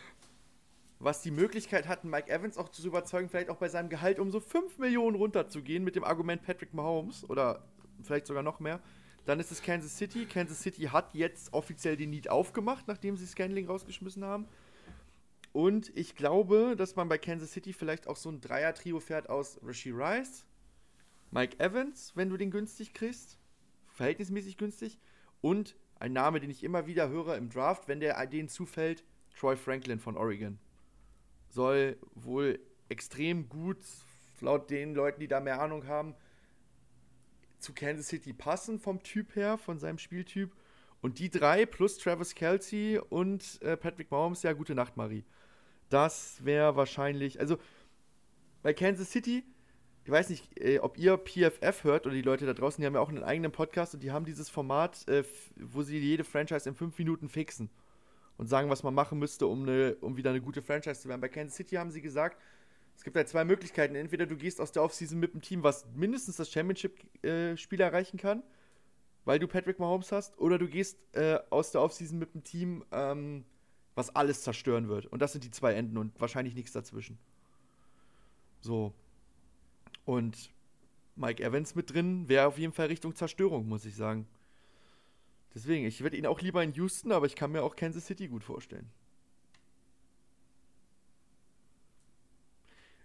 was die Möglichkeit hat, Mike Evans auch zu überzeugen, vielleicht auch bei seinem Gehalt um so 5 Millionen runterzugehen mit dem Argument Patrick Mahomes oder vielleicht sogar noch mehr, dann ist es Kansas City. Kansas City hat jetzt offiziell den Need aufgemacht, nachdem sie Scanling rausgeschmissen haben. Und ich glaube, dass man bei Kansas City vielleicht auch so ein Dreier-Trio fährt aus Rashi Rice, Mike Evans, wenn du den günstig kriegst, verhältnismäßig günstig, und ein Name, den ich immer wieder höre im Draft, wenn der denen zufällt, Troy Franklin von Oregon. Soll wohl extrem gut, laut den Leuten, die da mehr Ahnung haben, zu Kansas City passen vom Typ her, von seinem Spieltyp. Und die drei plus Travis Kelsey und äh, Patrick Mahomes, ja, gute Nacht, Marie. Das wäre wahrscheinlich, also bei Kansas City, ich weiß nicht, äh, ob ihr PFF hört oder die Leute da draußen, die haben ja auch einen eigenen Podcast und die haben dieses Format, äh, wo sie jede Franchise in fünf Minuten fixen und sagen, was man machen müsste, um, eine, um wieder eine gute Franchise zu werden. Bei Kansas City haben sie gesagt, es gibt halt zwei Möglichkeiten. Entweder du gehst aus der Offseason mit einem Team, was mindestens das Championship-Spiel äh, erreichen kann, weil du Patrick Mahomes hast, oder du gehst äh, aus der Offseason mit einem Team, ähm, was alles zerstören wird. Und das sind die zwei Enden und wahrscheinlich nichts dazwischen. So. Und Mike Evans mit drin wäre auf jeden Fall Richtung Zerstörung, muss ich sagen. Deswegen, ich würde ihn auch lieber in Houston, aber ich kann mir auch Kansas City gut vorstellen.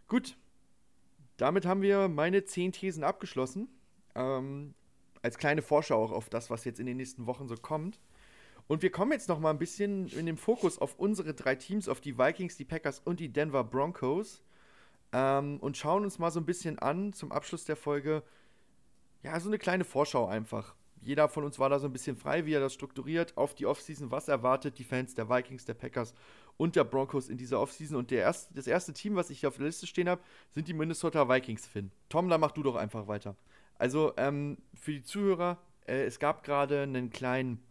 Gut. Damit haben wir meine zehn Thesen abgeschlossen. Ähm, als kleine Vorschau auch auf das, was jetzt in den nächsten Wochen so kommt. Und wir kommen jetzt noch mal ein bisschen in dem Fokus auf unsere drei Teams, auf die Vikings, die Packers und die Denver Broncos. Ähm, und schauen uns mal so ein bisschen an zum Abschluss der Folge. Ja, so eine kleine Vorschau einfach. Jeder von uns war da so ein bisschen frei, wie er das strukturiert, auf die Offseason. Was erwartet die Fans der Vikings, der Packers und der Broncos in dieser Offseason? Und der erste, das erste Team, was ich hier auf der Liste stehen habe, sind die Minnesota Vikings, Finn. Tom, da mach du doch einfach weiter. Also, ähm, für die Zuhörer, äh, es gab gerade einen kleinen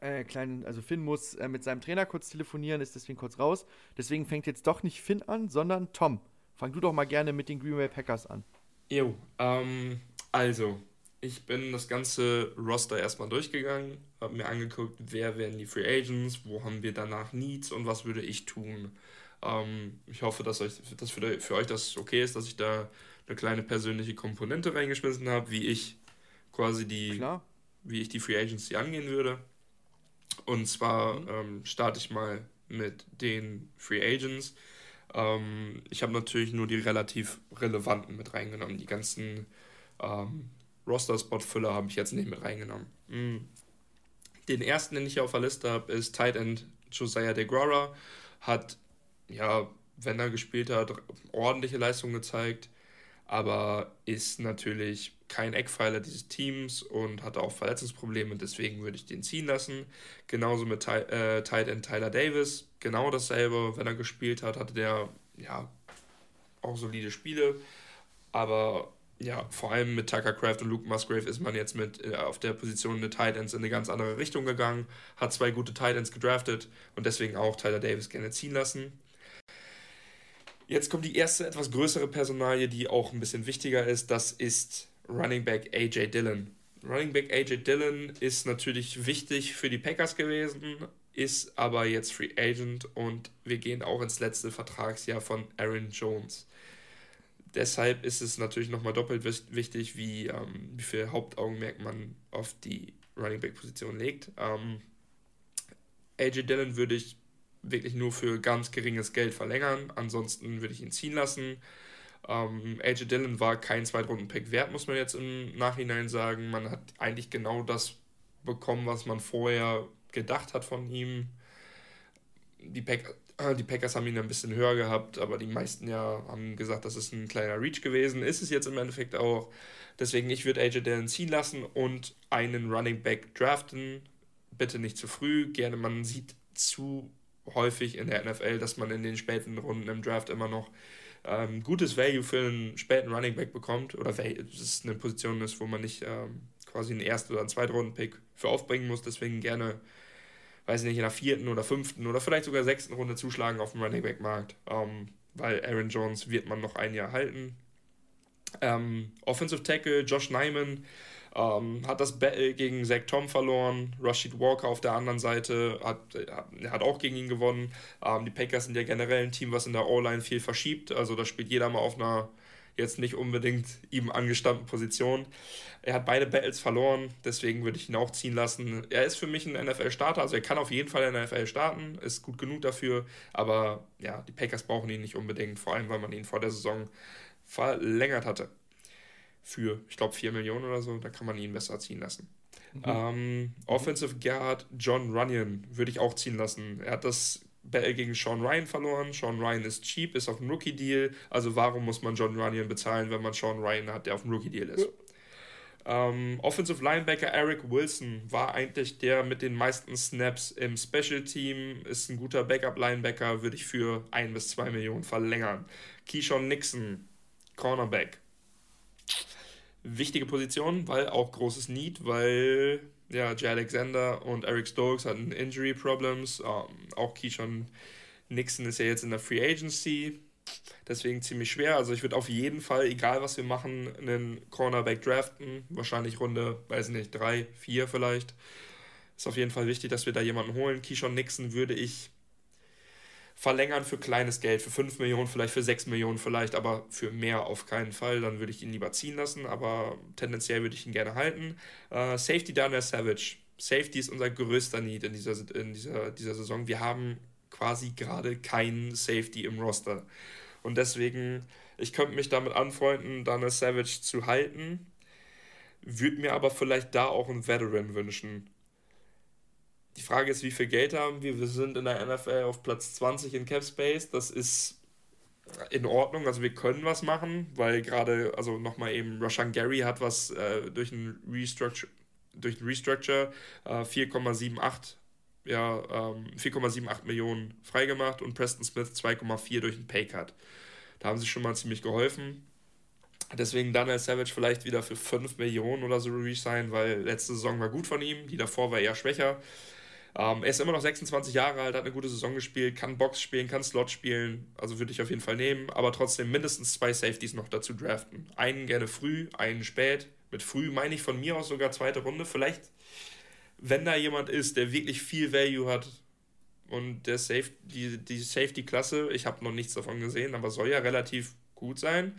äh, kleinen, also Finn muss äh, mit seinem Trainer kurz telefonieren, ist deswegen kurz raus. Deswegen fängt jetzt doch nicht Finn an, sondern Tom. Fang du doch mal gerne mit den Green Bay Packers an. Jo, ähm, also, ich bin das ganze Roster erstmal durchgegangen, habe mir angeguckt, wer werden die Free Agents, wo haben wir danach Needs und was würde ich tun. Ähm, ich hoffe, dass, euch, dass für, für euch das okay ist, dass ich da eine kleine persönliche Komponente reingeschmissen habe, wie ich quasi die, Klar. wie ich die Free Agency angehen würde. Und zwar mhm. ähm, starte ich mal mit den Free Agents. Ähm, ich habe natürlich nur die relativ relevanten mit reingenommen. Die ganzen ähm, Roster-Spot-Füller habe ich jetzt nicht mit reingenommen. Mhm. Den ersten, den ich hier auf der Liste habe, ist Tight End Josiah DeGuara. Hat, ja, wenn er gespielt hat, ordentliche Leistung gezeigt, aber ist natürlich kein Eckpfeiler dieses Teams und hatte auch Verletzungsprobleme, deswegen würde ich den ziehen lassen. Genauso mit Ty äh, Tight End Tyler Davis, genau dasselbe. Wenn er gespielt hat, hatte der ja auch solide Spiele, aber ja, vor allem mit Tucker Craft und Luke Musgrave ist man jetzt mit äh, auf der Position der Tight Ends in eine ganz andere Richtung gegangen, hat zwei gute Tight Ends gedraftet und deswegen auch Tyler Davis gerne ziehen lassen. Jetzt kommt die erste etwas größere Personalie, die auch ein bisschen wichtiger ist. Das ist Running Back AJ Dillon. Running Back AJ Dillon ist natürlich wichtig für die Packers gewesen, ist aber jetzt Free Agent und wir gehen auch ins letzte Vertragsjahr von Aaron Jones. Deshalb ist es natürlich nochmal doppelt wichtig, wie, ähm, wie viel Hauptaugenmerk man auf die Running Back Position legt. Ähm, AJ Dillon würde ich wirklich nur für ganz geringes Geld verlängern, ansonsten würde ich ihn ziehen lassen. Ähm, AJ Dillon war kein Zweitrunden-Pick wert, muss man jetzt im Nachhinein sagen. Man hat eigentlich genau das bekommen, was man vorher gedacht hat von ihm. Die, Pack äh, die Packers haben ihn ein bisschen höher gehabt, aber die meisten ja haben gesagt, das ist ein kleiner Reach gewesen. Ist es jetzt im Endeffekt auch. Deswegen, ich würde AJ Dillon ziehen lassen und einen Running Back draften. Bitte nicht zu früh. Gerne, man sieht zu häufig in der NFL, dass man in den späten Runden im Draft immer noch ähm, gutes Value für einen späten Running Back bekommt oder es eine Position ist, wo man nicht ähm, quasi einen ersten oder einen Zweitrunden-Pick für aufbringen muss, deswegen gerne, weiß ich nicht, in der vierten oder fünften oder vielleicht sogar sechsten Runde zuschlagen auf dem Running Back-Markt, ähm, weil Aaron Jones wird man noch ein Jahr halten. Ähm, Offensive Tackle Josh Nyman ähm, hat das Battle gegen Zach Tom verloren. Rashid Walker auf der anderen Seite hat, hat auch gegen ihn gewonnen. Ähm, die Packers sind ja generell ein Team, was in der O-Line viel verschiebt. Also da spielt jeder mal auf einer jetzt nicht unbedingt ihm angestammten Position. Er hat beide Battles verloren, deswegen würde ich ihn auch ziehen lassen. Er ist für mich ein NFL-Starter, also er kann auf jeden Fall in der NFL starten, ist gut genug dafür, aber ja, die Packers brauchen ihn nicht unbedingt, vor allem weil man ihn vor der Saison verlängert hatte für, ich glaube, 4 Millionen oder so, da kann man ihn besser ziehen lassen. Mhm. Ähm, Offensive Guard John Runyon würde ich auch ziehen lassen. Er hat das Battle gegen Sean Ryan verloren. Sean Ryan ist cheap, ist auf dem Rookie-Deal. Also warum muss man John Runyon bezahlen, wenn man Sean Ryan hat, der auf dem Rookie-Deal ist? Ja. Ähm, Offensive Linebacker Eric Wilson war eigentlich der mit den meisten Snaps im Special Team, ist ein guter Backup-Linebacker, würde ich für 1 bis 2 Millionen verlängern. Keyshawn Nixon, Cornerback, wichtige Position, weil auch großes Need, weil ja, Jay Alexander und Eric Stokes hatten Injury Problems. Ähm, auch Keyshawn Nixon ist ja jetzt in der Free Agency. Deswegen ziemlich schwer. Also ich würde auf jeden Fall, egal was wir machen, einen Cornerback draften. Wahrscheinlich Runde, weiß nicht, drei, vier vielleicht. Ist auf jeden Fall wichtig, dass wir da jemanden holen. Keyshawn Nixon würde ich verlängern für kleines Geld, für 5 Millionen, vielleicht für 6 Millionen vielleicht, aber für mehr auf keinen Fall. Dann würde ich ihn lieber ziehen lassen, aber tendenziell würde ich ihn gerne halten. Äh, Safety Daniel Savage. Safety ist unser größter Need in dieser, in dieser, dieser Saison. Wir haben quasi gerade keinen Safety im Roster. Und deswegen, ich könnte mich damit anfreunden, Daniel Savage zu halten, würde mir aber vielleicht da auch einen Veteran wünschen. Die Frage ist, wie viel Geld haben wir? Wir sind in der NFL auf Platz 20 in Cap Space. Das ist in Ordnung. Also wir können was machen, weil gerade, also nochmal eben, Rashan Gary hat was äh, durch ein Restructure, durch ein Restructure äh, 4,78 ja, ähm, 4,78 Millionen freigemacht und Preston Smith 2,4 durch einen Paycut. Da haben sie schon mal ziemlich geholfen. Deswegen Daniel Savage vielleicht wieder für 5 Millionen oder so resign, weil letzte Saison war gut von ihm, die davor war eher schwächer. Ähm, er ist immer noch 26 Jahre alt, hat eine gute Saison gespielt, kann Box spielen, kann Slot spielen. Also würde ich auf jeden Fall nehmen. Aber trotzdem mindestens zwei Safeties noch dazu draften. Einen gerne früh, einen spät. Mit früh meine ich von mir aus sogar zweite Runde. Vielleicht, wenn da jemand ist, der wirklich viel Value hat und der Safe, die, die Safety-Klasse, ich habe noch nichts davon gesehen, aber soll ja relativ gut sein.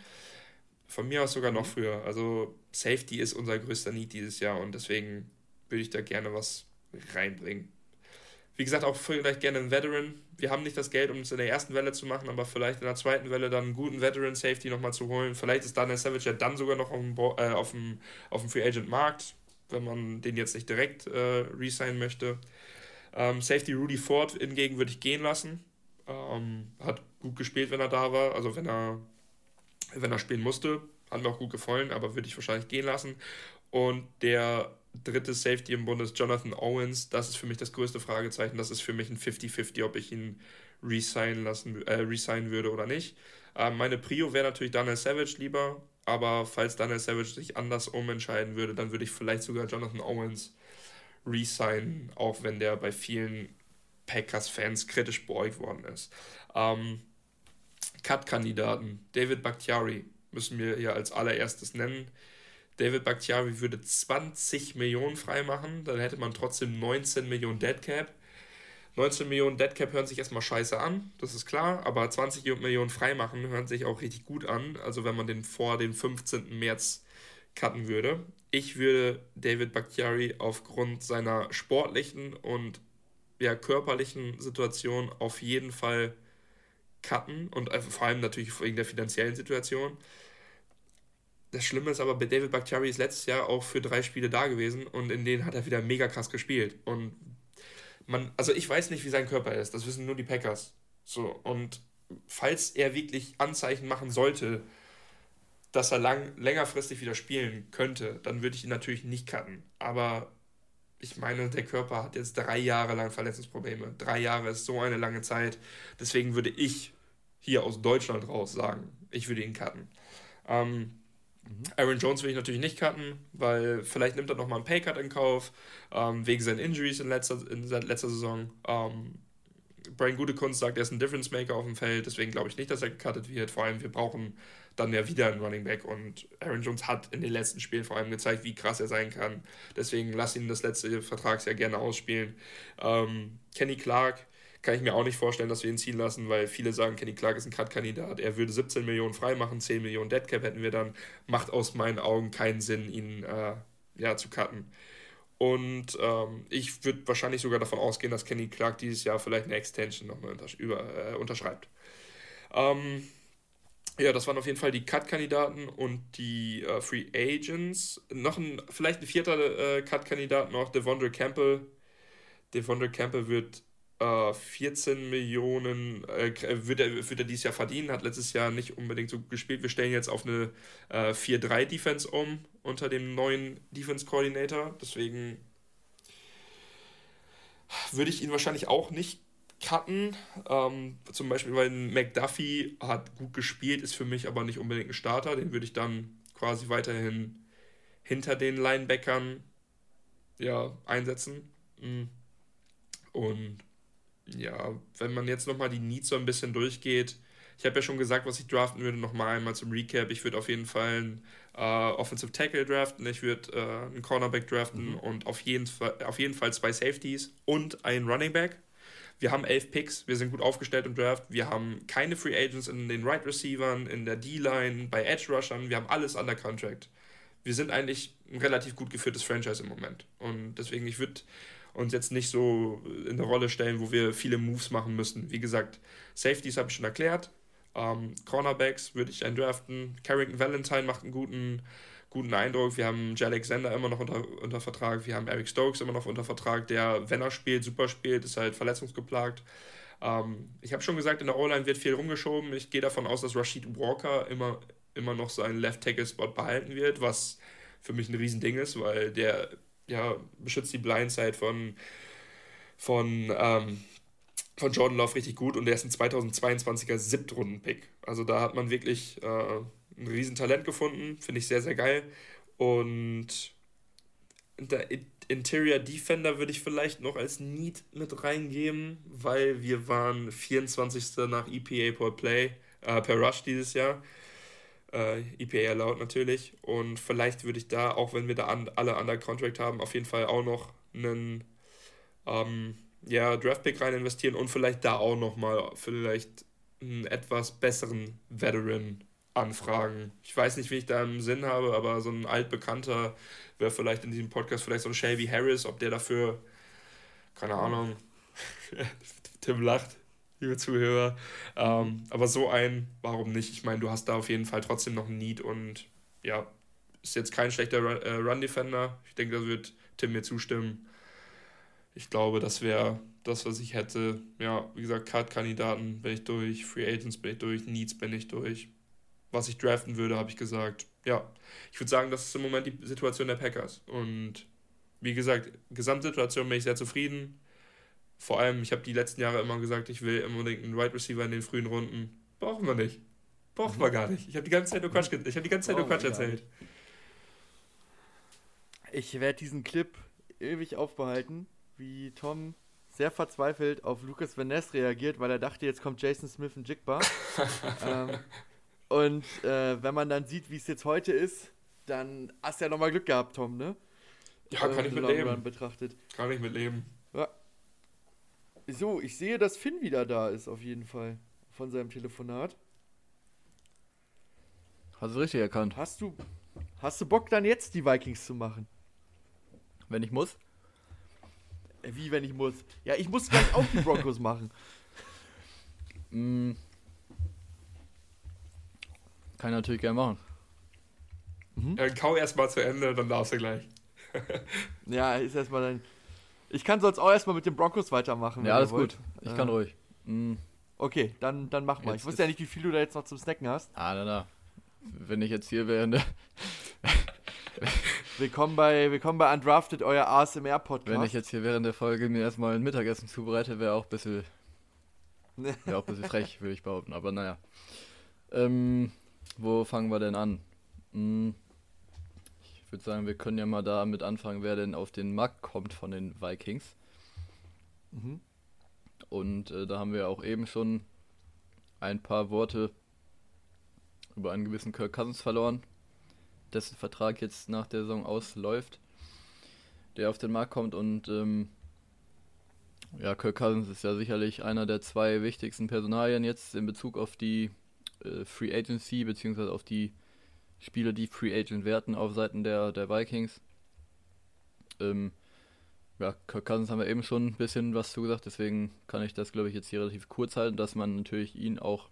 Von mir aus sogar noch mhm. früher. Also Safety ist unser größter Need dieses Jahr und deswegen würde ich da gerne was reinbringen. Wie gesagt, auch vielleicht gerne einen Veteran. Wir haben nicht das Geld, um es in der ersten Welle zu machen, aber vielleicht in der zweiten Welle dann einen guten Veteran Safety nochmal zu holen. Vielleicht ist Daniel Savage ja dann sogar noch auf dem, äh, auf dem, auf dem Free Agent Markt, wenn man den jetzt nicht direkt äh, resignen möchte. Ähm, Safety Rudy Ford hingegen würde ich gehen lassen. Ähm, hat gut gespielt, wenn er da war, also wenn er, wenn er spielen musste. Hat mir auch gut gefallen, aber würde ich wahrscheinlich gehen lassen. Und der dritte Safety im Bund ist Jonathan Owens. Das ist für mich das größte Fragezeichen. Das ist für mich ein 50-50, ob ich ihn resignen lassen, äh, resignen würde oder nicht. Ähm, meine Prio wäre natürlich Daniel Savage lieber, aber falls Daniel Savage sich anders umentscheiden würde, dann würde ich vielleicht sogar Jonathan Owens resignen, auch wenn der bei vielen Packers-Fans kritisch beäugt worden ist. Ähm, Cut-Kandidaten, David Bakhtiari müssen wir hier als allererstes nennen David Bakhtiari würde 20 Millionen freimachen, dann hätte man trotzdem 19 Millionen Deadcap. 19 Millionen Deadcap hören sich erstmal scheiße an, das ist klar, aber 20 Millionen freimachen hören sich auch richtig gut an, also wenn man den vor dem 15. März cutten würde. Ich würde David Bakhtiari aufgrund seiner sportlichen und ja, körperlichen Situation auf jeden Fall cutten und vor allem natürlich wegen der finanziellen Situation. Das Schlimme ist aber, bei David Bakhtiari ist letztes Jahr auch für drei Spiele da gewesen und in denen hat er wieder mega krass gespielt. Und man, also ich weiß nicht, wie sein Körper ist, das wissen nur die Packers. So, und falls er wirklich Anzeichen machen sollte, dass er lang, längerfristig wieder spielen könnte, dann würde ich ihn natürlich nicht cutten. Aber ich meine, der Körper hat jetzt drei Jahre lang Verletzungsprobleme. Drei Jahre ist so eine lange Zeit. Deswegen würde ich hier aus Deutschland raus sagen, ich würde ihn cutten. Ähm, mhm. Aaron Jones will ich natürlich nicht cutten, weil vielleicht nimmt er nochmal einen Paycut in Kauf, ähm, wegen seinen Injuries in letzter, in letzter Saison. Ähm, Brian Gutekunst sagt, er ist ein Difference Maker auf dem Feld, deswegen glaube ich nicht, dass er gecuttet wird. Vor allem, wir brauchen dann ja wieder ein Running Back und Aaron Jones hat in den letzten Spielen vor allem gezeigt, wie krass er sein kann. Deswegen lass ihn das letzte Vertragsjahr gerne ausspielen. Ähm, Kenny Clark kann ich mir auch nicht vorstellen, dass wir ihn ziehen lassen, weil viele sagen, Kenny Clark ist ein Cut-Kandidat. Er würde 17 Millionen freimachen, 10 Millionen Deadcap hätten wir dann. Macht aus meinen Augen keinen Sinn, ihn äh, ja, zu cutten. Und ähm, ich würde wahrscheinlich sogar davon ausgehen, dass Kenny Clark dieses Jahr vielleicht eine Extension nochmal untersch über, äh, unterschreibt. Ähm, ja, das waren auf jeden Fall die Cut-Kandidaten und die äh, Free Agents. Noch ein, vielleicht ein vierter äh, Cut-Kandidat noch, Devondre Campbell. Devondre Campbell wird äh, 14 Millionen, äh, wird, er, wird er dieses Jahr verdienen, hat letztes Jahr nicht unbedingt so gespielt. Wir stellen jetzt auf eine äh, 4-3-Defense um unter dem neuen Defense-Coordinator. Deswegen würde ich ihn wahrscheinlich auch nicht cutten. Ähm, zum Beispiel, weil McDuffie hat gut gespielt, ist für mich aber nicht unbedingt ein Starter. Den würde ich dann quasi weiterhin hinter den Linebackern ja, einsetzen. Mhm. Und ja, wenn man jetzt nochmal die Needs so ein bisschen durchgeht, ich habe ja schon gesagt, was ich draften würde, nochmal einmal zum Recap. Ich würde auf jeden Fall einen äh, Offensive Tackle draften, ich würde äh, einen Cornerback draften mhm. und auf jeden, Fall, auf jeden Fall zwei Safeties und einen Running Back. Wir haben elf Picks, wir sind gut aufgestellt im Draft, wir haben keine Free Agents in den Right Receivern, in der D-Line, bei Edge Rushern, wir haben alles under Contract. Wir sind eigentlich ein relativ gut geführtes Franchise im Moment. Und deswegen, ich würde uns jetzt nicht so in der Rolle stellen, wo wir viele Moves machen müssen. Wie gesagt, Safeties habe ich schon erklärt. Ähm, Cornerbacks würde ich einen draften. Carrington Valentine macht einen guten guten Eindruck. Wir haben Jay Alexander immer noch unter, unter Vertrag, wir haben Eric Stokes immer noch unter Vertrag, der, wenn er spielt, super spielt, ist halt verletzungsgeplagt. Ähm, ich habe schon gesagt, in der O-Line wird viel rumgeschoben. Ich gehe davon aus, dass Rashid Walker immer, immer noch seinen Left-Tackle-Spot behalten wird, was für mich ein Riesending ist, weil der ja, beschützt die Blindside von, von, ähm, von Jordan Love richtig gut und der ist ein 2022er Siebtrunden-Pick. Also da hat man wirklich äh, ein Riesentalent gefunden, finde ich sehr, sehr geil. Und der Interior Defender würde ich vielleicht noch als Need mit reingeben, weil wir waren 24. nach EPA per Play, äh, per Rush dieses Jahr. Äh, EPA erlaubt natürlich. Und vielleicht würde ich da, auch wenn wir da an, alle under Contract haben, auf jeden Fall auch noch einen ähm, ja, Draftpick rein investieren und vielleicht da auch nochmal vielleicht einen etwas besseren Veteran anfragen. Ich weiß nicht, wie ich da im Sinn habe, aber so ein altbekannter wäre vielleicht in diesem Podcast vielleicht so ein Shelby Harris, ob der dafür, keine Ahnung, Tim lacht, liebe Zuhörer. Ähm, aber so ein, warum nicht? Ich meine, du hast da auf jeden Fall trotzdem noch ein Need und ja, ist jetzt kein schlechter äh, Run-Defender. Ich denke, da wird Tim mir zustimmen. Ich glaube, das wäre das, was ich hätte. Ja, wie gesagt, Card-Kandidaten bin ich durch, Free Agents bin ich durch, Needs bin ich durch was ich draften würde, habe ich gesagt, ja, ich würde sagen, das ist im Moment die Situation der Packers. Und wie gesagt, Gesamtsituation bin ich sehr zufrieden. Vor allem, ich habe die letzten Jahre immer gesagt, ich will unbedingt einen Wide right Receiver in den frühen Runden. Brauchen wir nicht. Brauchen mhm. wir gar nicht. Ich habe die ganze Zeit nur Quatsch, ich hab die ganze Zeit nur Quatsch erzählt. Ich werde diesen Clip ewig aufbehalten, wie Tom sehr verzweifelt auf Lucas Van Ness reagiert, weil er dachte, jetzt kommt Jason Smith und Jigba. ähm, und äh, wenn man dann sieht, wie es jetzt heute ist, dann hast du ja nochmal Glück gehabt, Tom, ne? Ja, kann ich mit leben. Betrachtet. Kann ich mit leben. So, ich sehe, dass Finn wieder da ist, auf jeden Fall. Von seinem Telefonat. Hast du richtig erkannt. Hast du, hast du Bock, dann jetzt die Vikings zu machen? Wenn ich muss? Äh, wie, wenn ich muss? Ja, ich muss gleich auch die Broncos machen. Mm. Kann ich natürlich gerne machen. Mhm. Ja, kau erstmal zu Ende, dann darfst du gleich. ja, ist erstmal dann. Ich kann sonst auch erstmal mit den Broncos weitermachen. Ja, alles gut. Ich äh. kann ruhig. Mhm. Okay, dann, dann mach mal. Jetzt ich wusste ja nicht, wie viel du da jetzt noch zum Snacken hast. Ah, na, na. Wenn ich jetzt hier wäre. Ne? willkommen, bei, willkommen bei Undrafted, euer ASMR-Podcast. Wenn ich jetzt hier während der Folge mir erstmal ein Mittagessen zubereite, wäre auch ein bisschen. wäre auch ein bisschen frech, würde ich behaupten. Aber naja. Ähm, wo fangen wir denn an? Hm. Ich würde sagen, wir können ja mal damit anfangen, wer denn auf den Markt kommt von den Vikings. Mhm. Und äh, da haben wir auch eben schon ein paar Worte über einen gewissen Kirk Cousins verloren, dessen Vertrag jetzt nach der Saison ausläuft, der auf den Markt kommt und ähm, ja, Kirk Cousins ist ja sicherlich einer der zwei wichtigsten Personalien jetzt in Bezug auf die äh, Free Agency beziehungsweise auf die Spieler, die Free Agent werten auf Seiten der, der Vikings. Ähm, ja, Cousins haben wir eben schon ein bisschen was zugesagt, deswegen kann ich das, glaube ich, jetzt hier relativ kurz halten, dass man natürlich ihn auch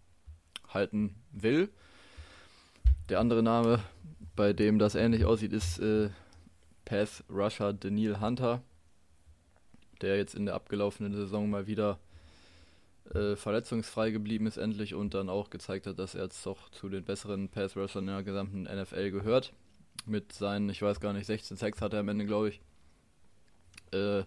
halten will. Der andere Name, bei dem das ähnlich aussieht, ist äh, Pass Rusher Daniel Hunter, der jetzt in der abgelaufenen Saison mal wieder äh, verletzungsfrei geblieben ist endlich und dann auch gezeigt hat, dass er jetzt doch zu den besseren Pass-Rushern in der gesamten NFL gehört. Mit seinen, ich weiß gar nicht, 16 Sacks hat er am Ende, glaube ich. Äh,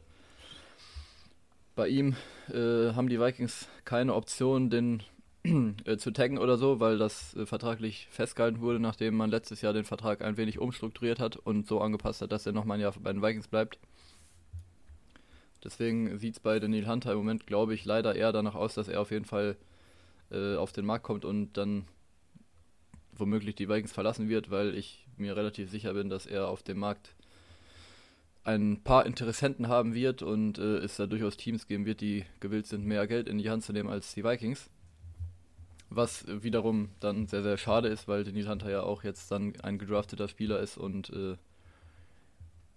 bei ihm äh, haben die Vikings keine Option, den äh, zu taggen oder so, weil das äh, vertraglich festgehalten wurde, nachdem man letztes Jahr den Vertrag ein wenig umstrukturiert hat und so angepasst hat, dass er nochmal ein Jahr bei den Vikings bleibt. Deswegen sieht es bei Daniel Hunter im Moment, glaube ich, leider eher danach aus, dass er auf jeden Fall äh, auf den Markt kommt und dann womöglich die Vikings verlassen wird, weil ich mir relativ sicher bin, dass er auf dem Markt ein paar Interessenten haben wird und äh, es da durchaus Teams geben wird, die gewillt sind, mehr Geld in die Hand zu nehmen als die Vikings. Was wiederum dann sehr, sehr schade ist, weil Daniel Hunter ja auch jetzt dann ein gedrafteter Spieler ist und äh,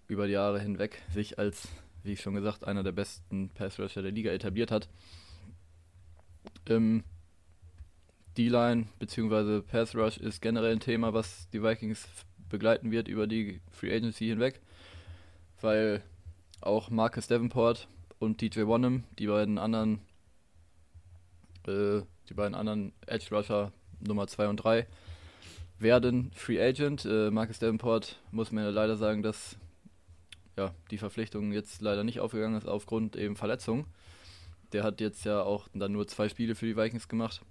über die Jahre hinweg sich als wie schon gesagt, einer der besten Pass-Rusher der Liga etabliert hat. Ähm, D-Line bzw. Pass-Rush ist generell ein Thema, was die Vikings begleiten wird über die Free Agency hinweg, weil auch Marcus Davenport und DJ Wonnum, die beiden anderen äh, die beiden anderen Edge Rusher Nummer 2 und 3 werden Free Agent. Äh, Marcus Davenport muss mir leider sagen, dass ja, die Verpflichtung jetzt leider nicht aufgegangen ist aufgrund eben Verletzung. Der hat jetzt ja auch dann nur zwei Spiele für die Vikings gemacht,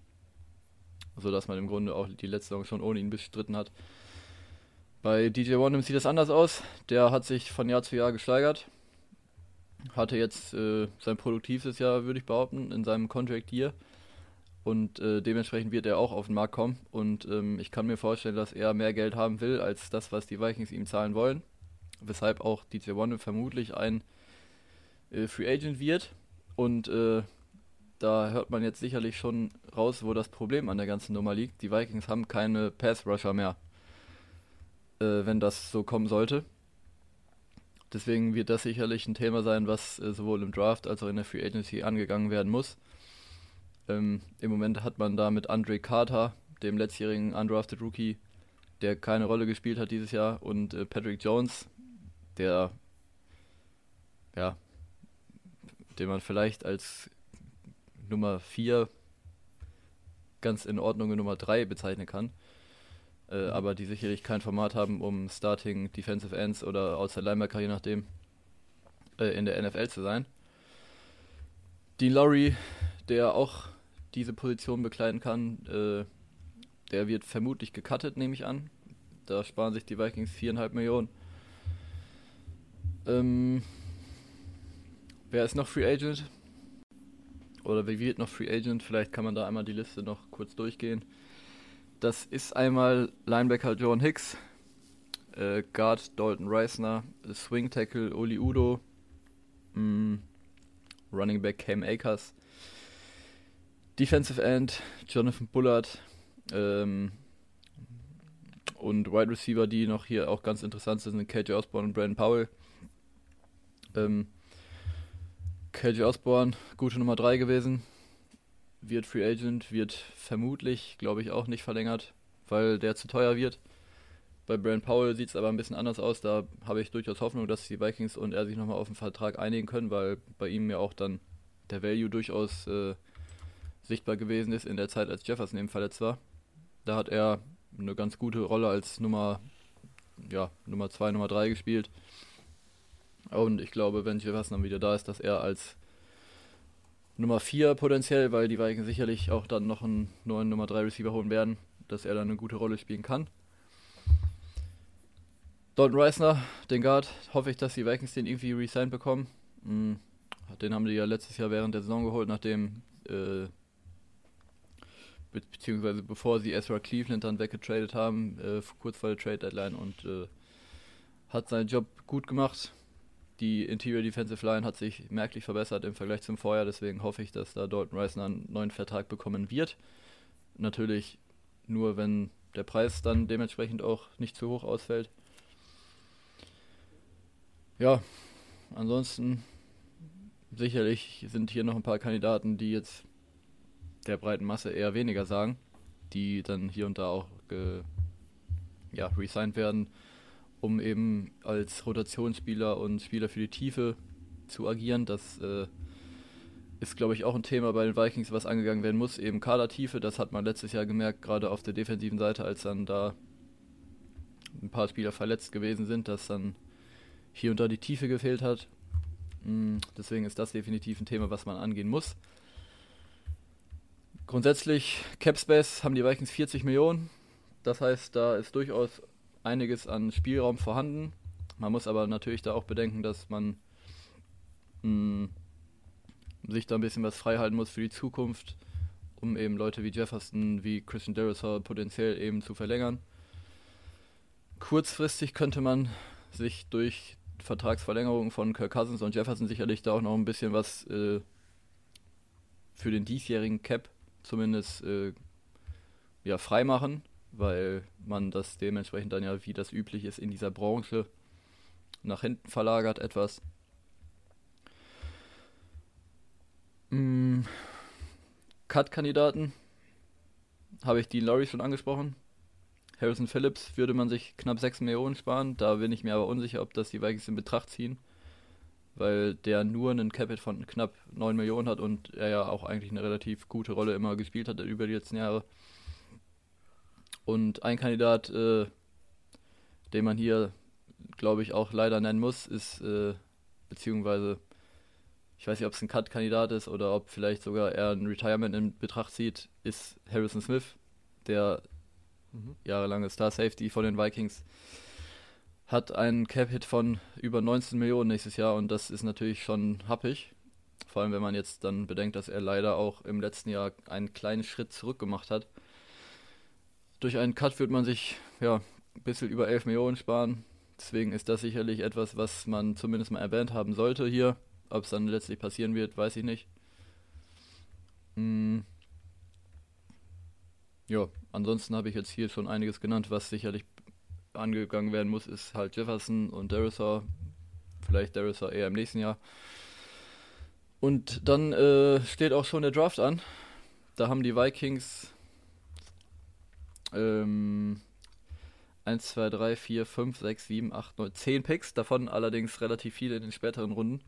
sodass man im Grunde auch die letzte Saison schon ohne ihn bestritten hat. Bei DJ Wondham sieht es anders aus. Der hat sich von Jahr zu Jahr gesteigert. Hatte jetzt äh, sein produktives Jahr, würde ich behaupten, in seinem Contract hier. Und äh, dementsprechend wird er auch auf den Markt kommen. Und ähm, ich kann mir vorstellen, dass er mehr Geld haben will, als das, was die Vikings ihm zahlen wollen weshalb auch DJ One vermutlich ein äh, Free Agent wird. Und äh, da hört man jetzt sicherlich schon raus, wo das Problem an der ganzen Nummer liegt. Die Vikings haben keine Pass-Rusher mehr, äh, wenn das so kommen sollte. Deswegen wird das sicherlich ein Thema sein, was äh, sowohl im Draft als auch in der Free Agency angegangen werden muss. Ähm, Im Moment hat man da mit Andre Carter, dem letztjährigen Undrafted Rookie, der keine Rolle gespielt hat dieses Jahr, und äh, Patrick Jones, der, ja, den man vielleicht als Nummer 4 ganz in Ordnung Nummer 3 bezeichnen kann. Äh, mhm. Aber die sicherlich kein Format haben, um Starting Defensive Ends oder Outside Linebacker, je nachdem, äh, in der NFL zu sein. Dean Lowry, der auch diese Position bekleiden kann, äh, der wird vermutlich gecuttet, nehme ich an. Da sparen sich die Vikings 4,5 Millionen. Ähm, wer ist noch Free Agent? Oder wer wird noch Free Agent? Vielleicht kann man da einmal die Liste noch kurz durchgehen. Das ist einmal Linebacker John Hicks, Äh, Guard Dalton Reisner, Swing Tackle Oli Udo, mh, mm, Running Back Cam Akers, Defensive End Jonathan Bullard ähm, und Wide Receiver, die noch hier auch ganz interessant sind, sind KJ Osborne und Brandon Powell. Ähm, KJ Osborne, gute Nummer 3 gewesen, wird Free Agent, wird vermutlich, glaube ich, auch nicht verlängert, weil der zu teuer wird. Bei Brandon Powell sieht es aber ein bisschen anders aus. Da habe ich durchaus Hoffnung, dass die Vikings und er sich nochmal auf den Vertrag einigen können, weil bei ihm ja auch dann der Value durchaus äh, sichtbar gewesen ist in der Zeit, als Jefferson eben verletzt war. Da hat er eine ganz gute Rolle als Nummer ja, Nummer 2, Nummer 3 gespielt. Und ich glaube, wenn Jefferson dann wieder da ist, dass er als Nummer 4 potenziell, weil die Vikings sicherlich auch dann noch einen neuen Nummer 3 Receiver holen werden, dass er dann eine gute Rolle spielen kann. Dalton Reisner, den Guard, hoffe ich, dass die Vikings den irgendwie resigned bekommen. Mhm. Den haben die ja letztes Jahr während der Saison geholt, nachdem äh, be beziehungsweise bevor sie Ezra Cleveland dann weggetradet haben, äh, kurz vor der Trade Deadline und äh, hat seinen Job gut gemacht. Die Interior Defensive Line hat sich merklich verbessert im Vergleich zum Vorjahr, deswegen hoffe ich, dass da Dalton Reisner einen neuen Vertrag bekommen wird. Natürlich nur, wenn der Preis dann dementsprechend auch nicht zu hoch ausfällt. Ja, ansonsten sicherlich sind hier noch ein paar Kandidaten, die jetzt der breiten Masse eher weniger sagen, die dann hier und da auch ja, resigned werden, um eben als Rotationsspieler und Spieler für die Tiefe zu agieren. Das äh, ist, glaube ich, auch ein Thema bei den Vikings, was angegangen werden muss. Eben Kadertiefe, das hat man letztes Jahr gemerkt, gerade auf der defensiven Seite, als dann da ein paar Spieler verletzt gewesen sind, dass dann hier und da die Tiefe gefehlt hat. Mm, deswegen ist das definitiv ein Thema, was man angehen muss. Grundsätzlich, Capspace haben die Vikings 40 Millionen. Das heißt, da ist durchaus einiges an Spielraum vorhanden. Man muss aber natürlich da auch bedenken, dass man mh, mm, sich da ein bisschen was freihalten muss für die Zukunft, um eben Leute wie Jefferson, wie Christian Derisor potenziell eben zu verlängern. Kurzfristig könnte man sich durch Vertragsverlängerung von Kirk Cousins und Jefferson sicherlich da auch noch ein bisschen was äh, für den diesjährigen Cap zumindest äh, ja, freimachen, weil man das dementsprechend dann ja, wie das üblich ist, in dieser Branche nach hinten verlagert etwas. Mm, Cut-Kandidaten habe ich Dean Laurie schon angesprochen. Harrison Phillips würde man sich knapp 6 Millionen sparen. Da bin ich mir aber unsicher, ob das die Vikings in Betracht ziehen. Weil der nur einen Capit von knapp 9 Millionen hat und er ja auch eigentlich eine relativ gute Rolle immer gespielt hat über die letzten Jahre. Und ein Kandidat, äh, den man hier, glaube ich, auch leider nennen muss, ist, äh, beziehungsweise, ich weiß nicht, ob es ein Cut-Kandidat ist oder ob vielleicht sogar er ein Retirement in Betracht zieht, ist Harrison Smith, der mhm. jahrelange Star Safety von den Vikings, hat einen Cap-Hit von über 19 Millionen nächstes Jahr und das ist natürlich schon happig. Vor allem, wenn man jetzt dann bedenkt, dass er leider auch im letzten Jahr einen kleinen Schritt zurück gemacht hat. Durch einen Cut wird man sich ja ein bisschen über 11 Millionen sparen. Deswegen ist das sicherlich etwas, was man zumindest mal erwähnt haben sollte hier. Ob es dann letztlich passieren wird, weiß ich nicht. Hm. Ja, ansonsten habe ich jetzt hier schon einiges genannt, was sicherlich angegangen werden muss, ist halt Jefferson und Derisor. Vielleicht Derisor eher im nächsten Jahr. Und dann äh, steht auch schon der Draft an. Da haben die Vikings ähm, 1, 2, 3, 4, 5, 6, 7, 8, 9, 10 Picks, davon allerdings relativ viele in den späteren Runden.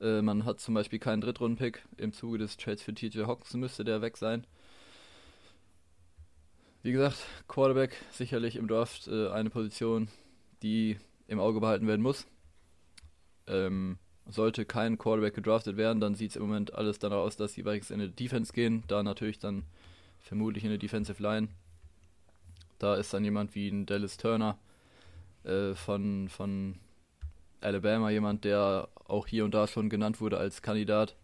Äh, man hat zum Beispiel keinen Drittrunden-Pick. Im Zuge des Trades für TJ Hawkinson müsste der weg sein. Wie gesagt, Quarterback sicherlich im Draft äh, eine Position, die im Auge behalten werden muss. Ähm, sollte kein Quarterback gedraftet werden, dann sieht es im Moment alles danach aus, dass die Vikings in eine Defense gehen. Da natürlich dann vermutlich in eine Defensive Line. Da ist dann jemand wie ein Dallas Turner äh, von, von Alabama, jemand, der auch hier und da schon genannt wurde als Kandidat.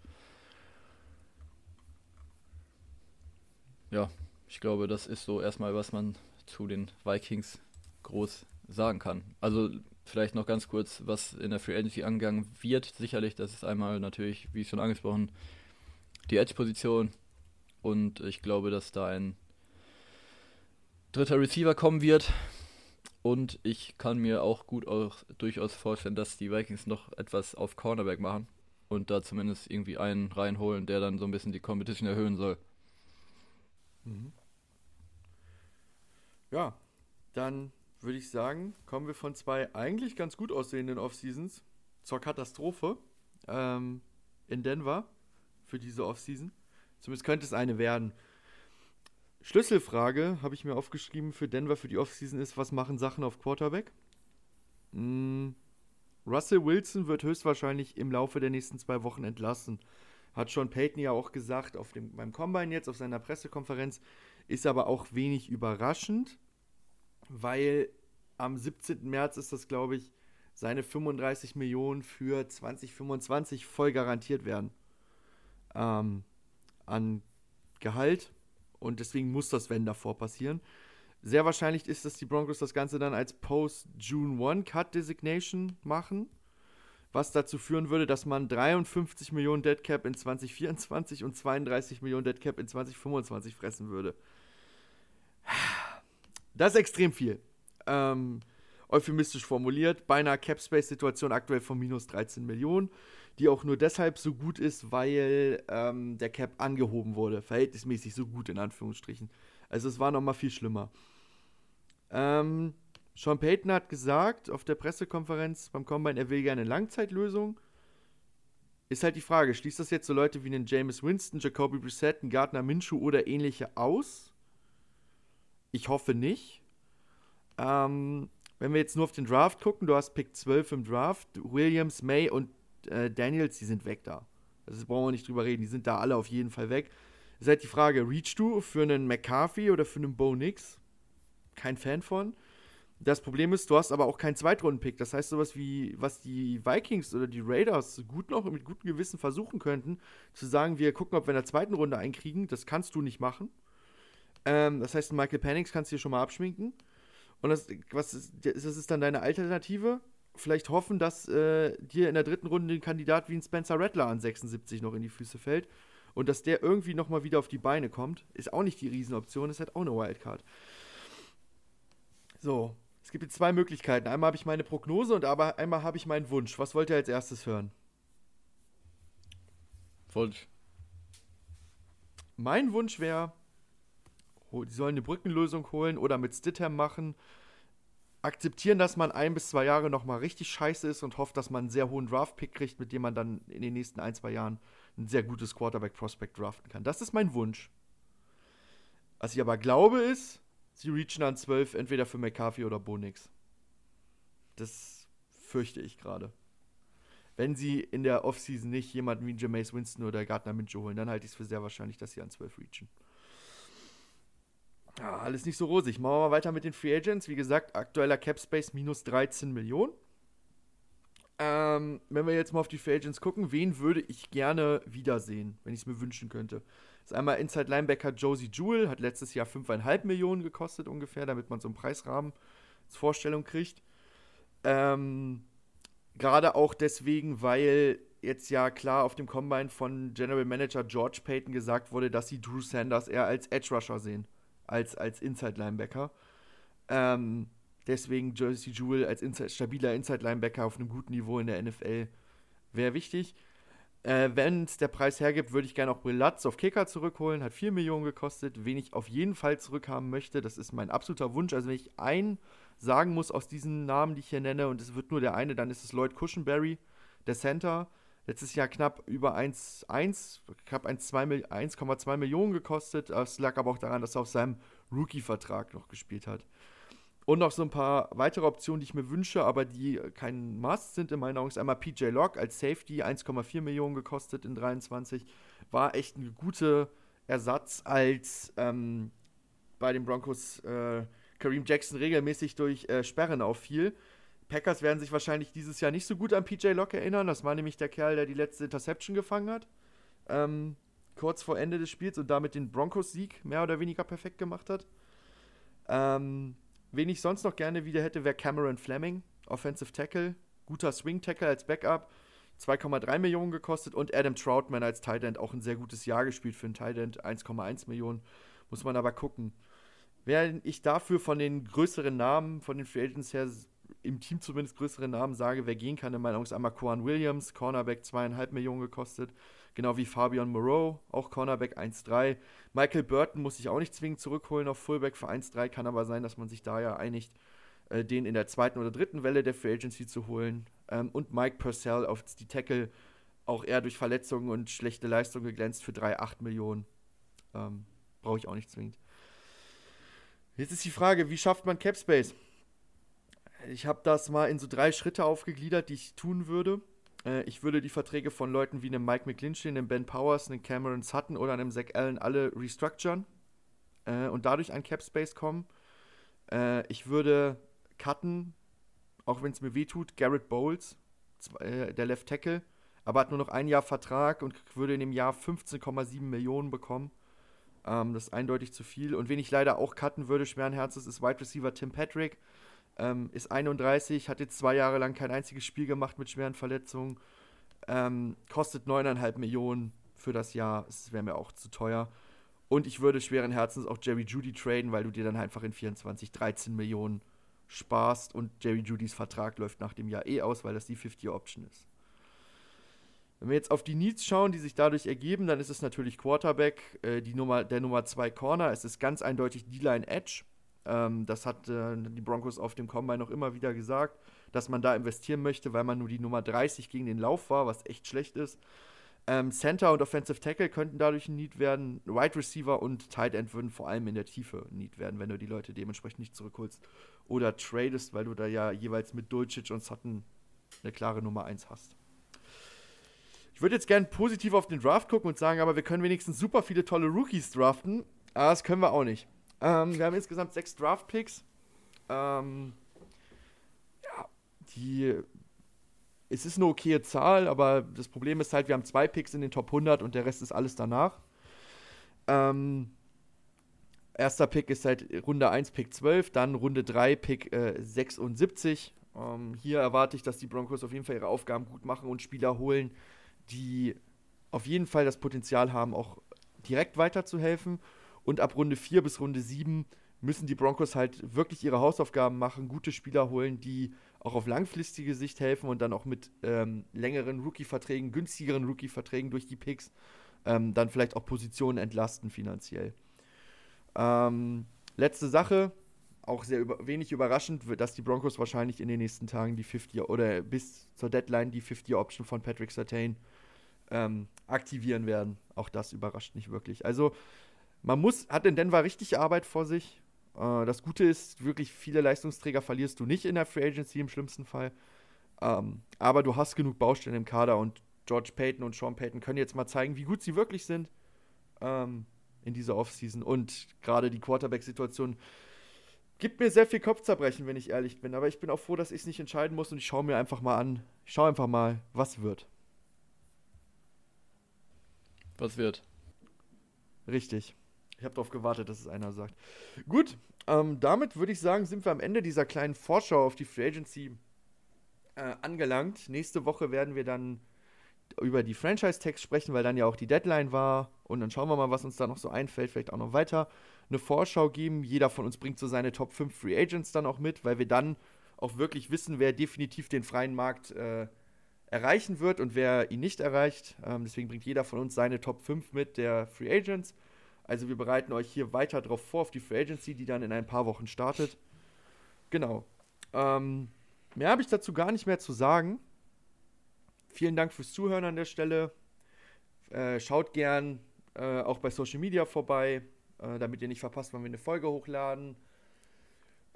Ja, ich glaube, das ist so erstmal, was man zu den Vikings groß sagen kann. Also vielleicht noch ganz kurz, was in der Free Agency angegangen wird. Sicherlich, das ist einmal natürlich, wie schon angesprochen, die Edge-Position. Und ich glaube, dass da ein dritter Receiver kommen wird. Und ich kann mir auch gut auch durchaus vorstellen, dass die Vikings noch etwas auf Cornerback machen und da zumindest irgendwie einen reinholen, der dann so ein bisschen die Competition erhöhen soll. Mhm. Ja, dann würde ich sagen, kommen wir von zwei eigentlich ganz gut aussehenden Off-Seasons zur Katastrophe ähm, in Denver für diese Off-Season. Zumindest könnte es eine werden. Schlüsselfrage habe ich mir aufgeschrieben für Denver für die Offseason ist, was machen Sachen auf Quarterback? Mm, Russell Wilson wird höchstwahrscheinlich im Laufe der nächsten zwei Wochen entlassen. Hat Sean Payton ja auch gesagt auf dem, beim Combine jetzt, auf seiner Pressekonferenz. Ist aber auch wenig überraschend, weil am 17. März ist das, glaube ich, seine 35 Millionen für 2025 voll garantiert werden. Ähm, an Gehalt und deswegen muss das Wenn davor passieren. Sehr wahrscheinlich ist, dass die Broncos das Ganze dann als Post-June 1 Cut Designation machen, was dazu führen würde, dass man 53 Millionen Dead Cap in 2024 und 32 Millionen Dead Cap in 2025 fressen würde. Das ist extrem viel. Ähm, euphemistisch formuliert, beinahe Cap Space Situation aktuell von minus 13 Millionen die auch nur deshalb so gut ist, weil ähm, der Cap angehoben wurde. Verhältnismäßig so gut, in Anführungsstrichen. Also es war nochmal viel schlimmer. Ähm, Sean Payton hat gesagt auf der Pressekonferenz beim Combine, er will gerne eine Langzeitlösung. Ist halt die Frage, schließt das jetzt so Leute wie einen James Winston, Jacoby Brissett, einen Gardner Minshew oder ähnliche aus? Ich hoffe nicht. Ähm, wenn wir jetzt nur auf den Draft gucken, du hast Pick 12 im Draft, Williams, May und äh, Daniels, die sind weg da. Das brauchen wir nicht drüber reden. Die sind da alle auf jeden Fall weg. Ist halt die Frage, reach du für einen McCarthy oder für einen Bo Nix? Kein Fan von. Das Problem ist, du hast aber auch keinen Zweitrunden-Pick. Das heißt, sowas wie, was die Vikings oder die Raiders gut noch mit gutem Gewissen versuchen könnten, zu sagen, wir gucken, ob wir in der zweiten Runde einkriegen, das kannst du nicht machen. Ähm, das heißt, Michael Pennings kannst du dir schon mal abschminken. Und das, was ist, das ist dann deine Alternative? Vielleicht hoffen, dass äh, dir in der dritten Runde ein Kandidat wie ein Spencer Rattler an 76 noch in die Füße fällt und dass der irgendwie nochmal wieder auf die Beine kommt, ist auch nicht die Riesenoption, ist halt auch eine Wildcard. So, es gibt jetzt zwei Möglichkeiten. Einmal habe ich meine Prognose und aber einmal habe ich meinen Wunsch. Was wollt ihr als erstes hören? Wunsch. Mein Wunsch wäre, die sollen eine Brückenlösung holen oder mit Stidham machen akzeptieren, dass man ein bis zwei Jahre nochmal richtig scheiße ist und hofft, dass man einen sehr hohen Draft-Pick kriegt, mit dem man dann in den nächsten ein, zwei Jahren ein sehr gutes Quarterback-Prospect draften kann. Das ist mein Wunsch. Was ich aber glaube ist, sie reachen an 12 entweder für McCarthy oder Bonix. Das fürchte ich gerade. Wenn sie in der Offseason nicht jemanden wie Jameis Winston oder Gardner Minshew holen, dann halte ich es für sehr wahrscheinlich, dass sie an 12 reachen. Ja, alles nicht so rosig. Machen wir mal weiter mit den Free Agents. Wie gesagt, aktueller Cap Space minus 13 Millionen. Ähm, wenn wir jetzt mal auf die Free Agents gucken, wen würde ich gerne wiedersehen, wenn ich es mir wünschen könnte? Das ist einmal Inside Linebacker Josie Jewell, hat letztes Jahr 5,5 Millionen gekostet ungefähr, damit man so einen Preisrahmen als Vorstellung kriegt. Ähm, Gerade auch deswegen, weil jetzt ja klar auf dem Combine von General Manager George Payton gesagt wurde, dass sie Drew Sanders eher als Edge Rusher sehen als, als Inside-Linebacker. Ähm, deswegen Jersey Jewell als Inside, stabiler Inside-Linebacker auf einem guten Niveau in der NFL wäre wichtig. Äh, Wenn es der Preis hergibt, würde ich gerne auch Will auf Kicker zurückholen. Hat 4 Millionen gekostet. Wen ich auf jeden Fall zurückhaben möchte, das ist mein absoluter Wunsch. Also, wenn ich einen sagen muss aus diesen Namen, die ich hier nenne, und es wird nur der eine, dann ist es Lloyd Cushenberry, der Center. Letztes Jahr knapp über 1,1, knapp 1,2 Millionen gekostet. Es lag aber auch daran, dass er auf seinem Rookie-Vertrag noch gespielt hat. Und noch so ein paar weitere Optionen, die ich mir wünsche, aber die kein Must sind in meinen Augen. Ist einmal PJ Lock als Safety, 1,4 Millionen gekostet in 23. War echt ein guter Ersatz, als ähm, bei den Broncos äh, Kareem Jackson regelmäßig durch äh, Sperren auffiel. Packers werden sich wahrscheinlich dieses Jahr nicht so gut an PJ Locke erinnern. Das war nämlich der Kerl, der die letzte Interception gefangen hat. Ähm, kurz vor Ende des Spiels und damit den Broncos-Sieg mehr oder weniger perfekt gemacht hat. Ähm, wen ich sonst noch gerne wieder hätte, wäre Cameron Fleming, Offensive Tackle. Guter Swing Tackle als Backup. 2,3 Millionen gekostet und Adam Troutman als Tight End auch ein sehr gutes Jahr gespielt für einen Tight End. 1,1 Millionen. Muss man aber gucken. Während ich dafür von den größeren Namen, von den Free Agents her, im Team zumindest größere Namen sage, wer gehen kann, in meiner Meinung ist einmal Quan Williams, Cornerback 2,5 Millionen gekostet. Genau wie Fabian Moreau, auch Cornerback 1,3. Michael Burton muss ich auch nicht zwingend zurückholen auf Fullback für 1,3. Kann aber sein, dass man sich da ja einigt, äh, den in der zweiten oder dritten Welle der Free Agency zu holen. Ähm, und Mike Purcell auf die Tackle, auch eher durch Verletzungen und schlechte Leistung geglänzt für 3,8 Millionen. Ähm, Brauche ich auch nicht zwingend. Jetzt ist die Frage, wie schafft man Cap Space? Ich habe das mal in so drei Schritte aufgegliedert, die ich tun würde. Äh, ich würde die Verträge von Leuten wie einem Mike McGlinchey, einem Ben Powers, einem Cameron Sutton oder einem Zach Allen alle restructuren äh, und dadurch an Cap Space kommen. Äh, ich würde cutten, auch wenn es mir wehtut, Garrett Bowles, äh, der Left Tackle, aber hat nur noch ein Jahr Vertrag und würde in dem Jahr 15,7 Millionen bekommen. Ähm, das ist eindeutig zu viel. Und wen ich leider auch cutten würde, schweren Herzens, ist Wide Receiver Tim Patrick. Ähm, ist 31, hat jetzt zwei Jahre lang kein einziges Spiel gemacht mit schweren Verletzungen. Ähm, kostet 9,5 Millionen für das Jahr. Das wäre mir auch zu teuer. Und ich würde schweren Herzens auch Jerry Judy traden, weil du dir dann einfach in 24 13 Millionen sparst und Jerry Judys Vertrag läuft nach dem Jahr eh aus, weil das die 50-Option ist. Wenn wir jetzt auf die Needs schauen, die sich dadurch ergeben, dann ist es natürlich Quarterback, äh, die Nummer, der Nummer 2 Corner. Es ist ganz eindeutig D-Line Edge. Ähm, das hat äh, die Broncos auf dem Combine noch immer wieder gesagt, dass man da investieren möchte, weil man nur die Nummer 30 gegen den Lauf war, was echt schlecht ist. Ähm, Center und Offensive Tackle könnten dadurch ein Need werden. Wide Receiver und Tight End würden vor allem in der Tiefe ein Need werden, wenn du die Leute dementsprechend nicht zurückholst oder tradest, weil du da ja jeweils mit Dulcich und Sutton eine klare Nummer 1 hast. Ich würde jetzt gerne positiv auf den Draft gucken und sagen, aber wir können wenigstens super viele tolle Rookies draften. Aber das können wir auch nicht. Ähm, wir haben insgesamt sechs Draft-Picks. Ähm, ja, die. Es ist eine okaye Zahl, aber das Problem ist halt, wir haben zwei Picks in den Top 100 und der Rest ist alles danach. Ähm, erster Pick ist halt Runde 1, Pick 12, dann Runde 3, Pick äh, 76. Ähm, hier erwarte ich, dass die Broncos auf jeden Fall ihre Aufgaben gut machen und Spieler holen, die auf jeden Fall das Potenzial haben, auch direkt weiterzuhelfen und ab Runde 4 bis Runde 7 müssen die Broncos halt wirklich ihre Hausaufgaben machen, gute Spieler holen, die auch auf langfristige Sicht helfen und dann auch mit ähm, längeren Rookie-Verträgen, günstigeren Rookie-Verträgen durch die Picks ähm, dann vielleicht auch Positionen entlasten finanziell. Ähm, letzte Sache, auch sehr über wenig überraschend, dass die Broncos wahrscheinlich in den nächsten Tagen die 50 oder bis zur Deadline die 50-Option von Patrick Sertain ähm, aktivieren werden. Auch das überrascht nicht wirklich. Also man muss, hat in Denver richtig Arbeit vor sich. Äh, das Gute ist, wirklich viele Leistungsträger verlierst du nicht in der Free Agency im schlimmsten Fall. Ähm, aber du hast genug Baustellen im Kader und George Payton und Sean Payton können jetzt mal zeigen, wie gut sie wirklich sind ähm, in dieser Offseason. Und gerade die Quarterback-Situation gibt mir sehr viel Kopfzerbrechen, wenn ich ehrlich bin. Aber ich bin auch froh, dass ich es nicht entscheiden muss und ich schaue mir einfach mal an. Ich schaue einfach mal, was wird. Was wird? Richtig. Ich habe darauf gewartet, dass es einer sagt. Gut, ähm, damit würde ich sagen, sind wir am Ende dieser kleinen Vorschau auf die Free Agency äh, angelangt. Nächste Woche werden wir dann über die Franchise-Tags sprechen, weil dann ja auch die Deadline war. Und dann schauen wir mal, was uns da noch so einfällt. Vielleicht auch noch weiter eine Vorschau geben. Jeder von uns bringt so seine Top 5 Free Agents dann auch mit, weil wir dann auch wirklich wissen, wer definitiv den freien Markt äh, erreichen wird und wer ihn nicht erreicht. Ähm, deswegen bringt jeder von uns seine Top 5 mit der Free Agents. Also wir bereiten euch hier weiter darauf vor, auf die Free Agency, die dann in ein paar Wochen startet. Genau. Ähm, mehr habe ich dazu gar nicht mehr zu sagen. Vielen Dank fürs Zuhören an der Stelle. Äh, schaut gern äh, auch bei Social Media vorbei, äh, damit ihr nicht verpasst, wann wir eine Folge hochladen.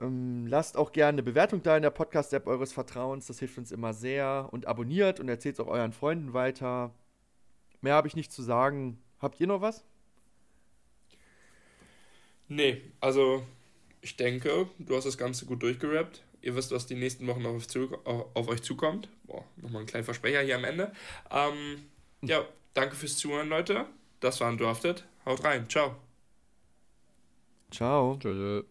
Ähm, lasst auch gerne eine Bewertung da in der Podcast-App eures Vertrauens, das hilft uns immer sehr. Und abonniert und erzählt es auch euren Freunden weiter. Mehr habe ich nicht zu sagen. Habt ihr noch was? Nee, also ich denke, du hast das Ganze gut durchgerappt. Ihr wisst, was die nächsten Wochen auf, zu, auf euch zukommt. Boah, nochmal ein kleiner Versprecher hier am Ende. Ähm, ja, danke fürs Zuhören, Leute. Das war ein Drafted. Haut rein. Ciao. Ciao. Tschüss.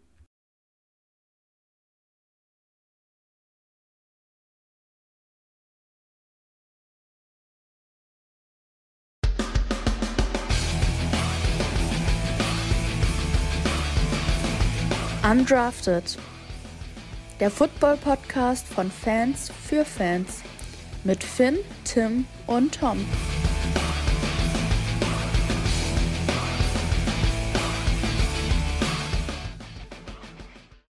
Undrafted. Der Football-Podcast von Fans für Fans. Mit Finn, Tim und Tom.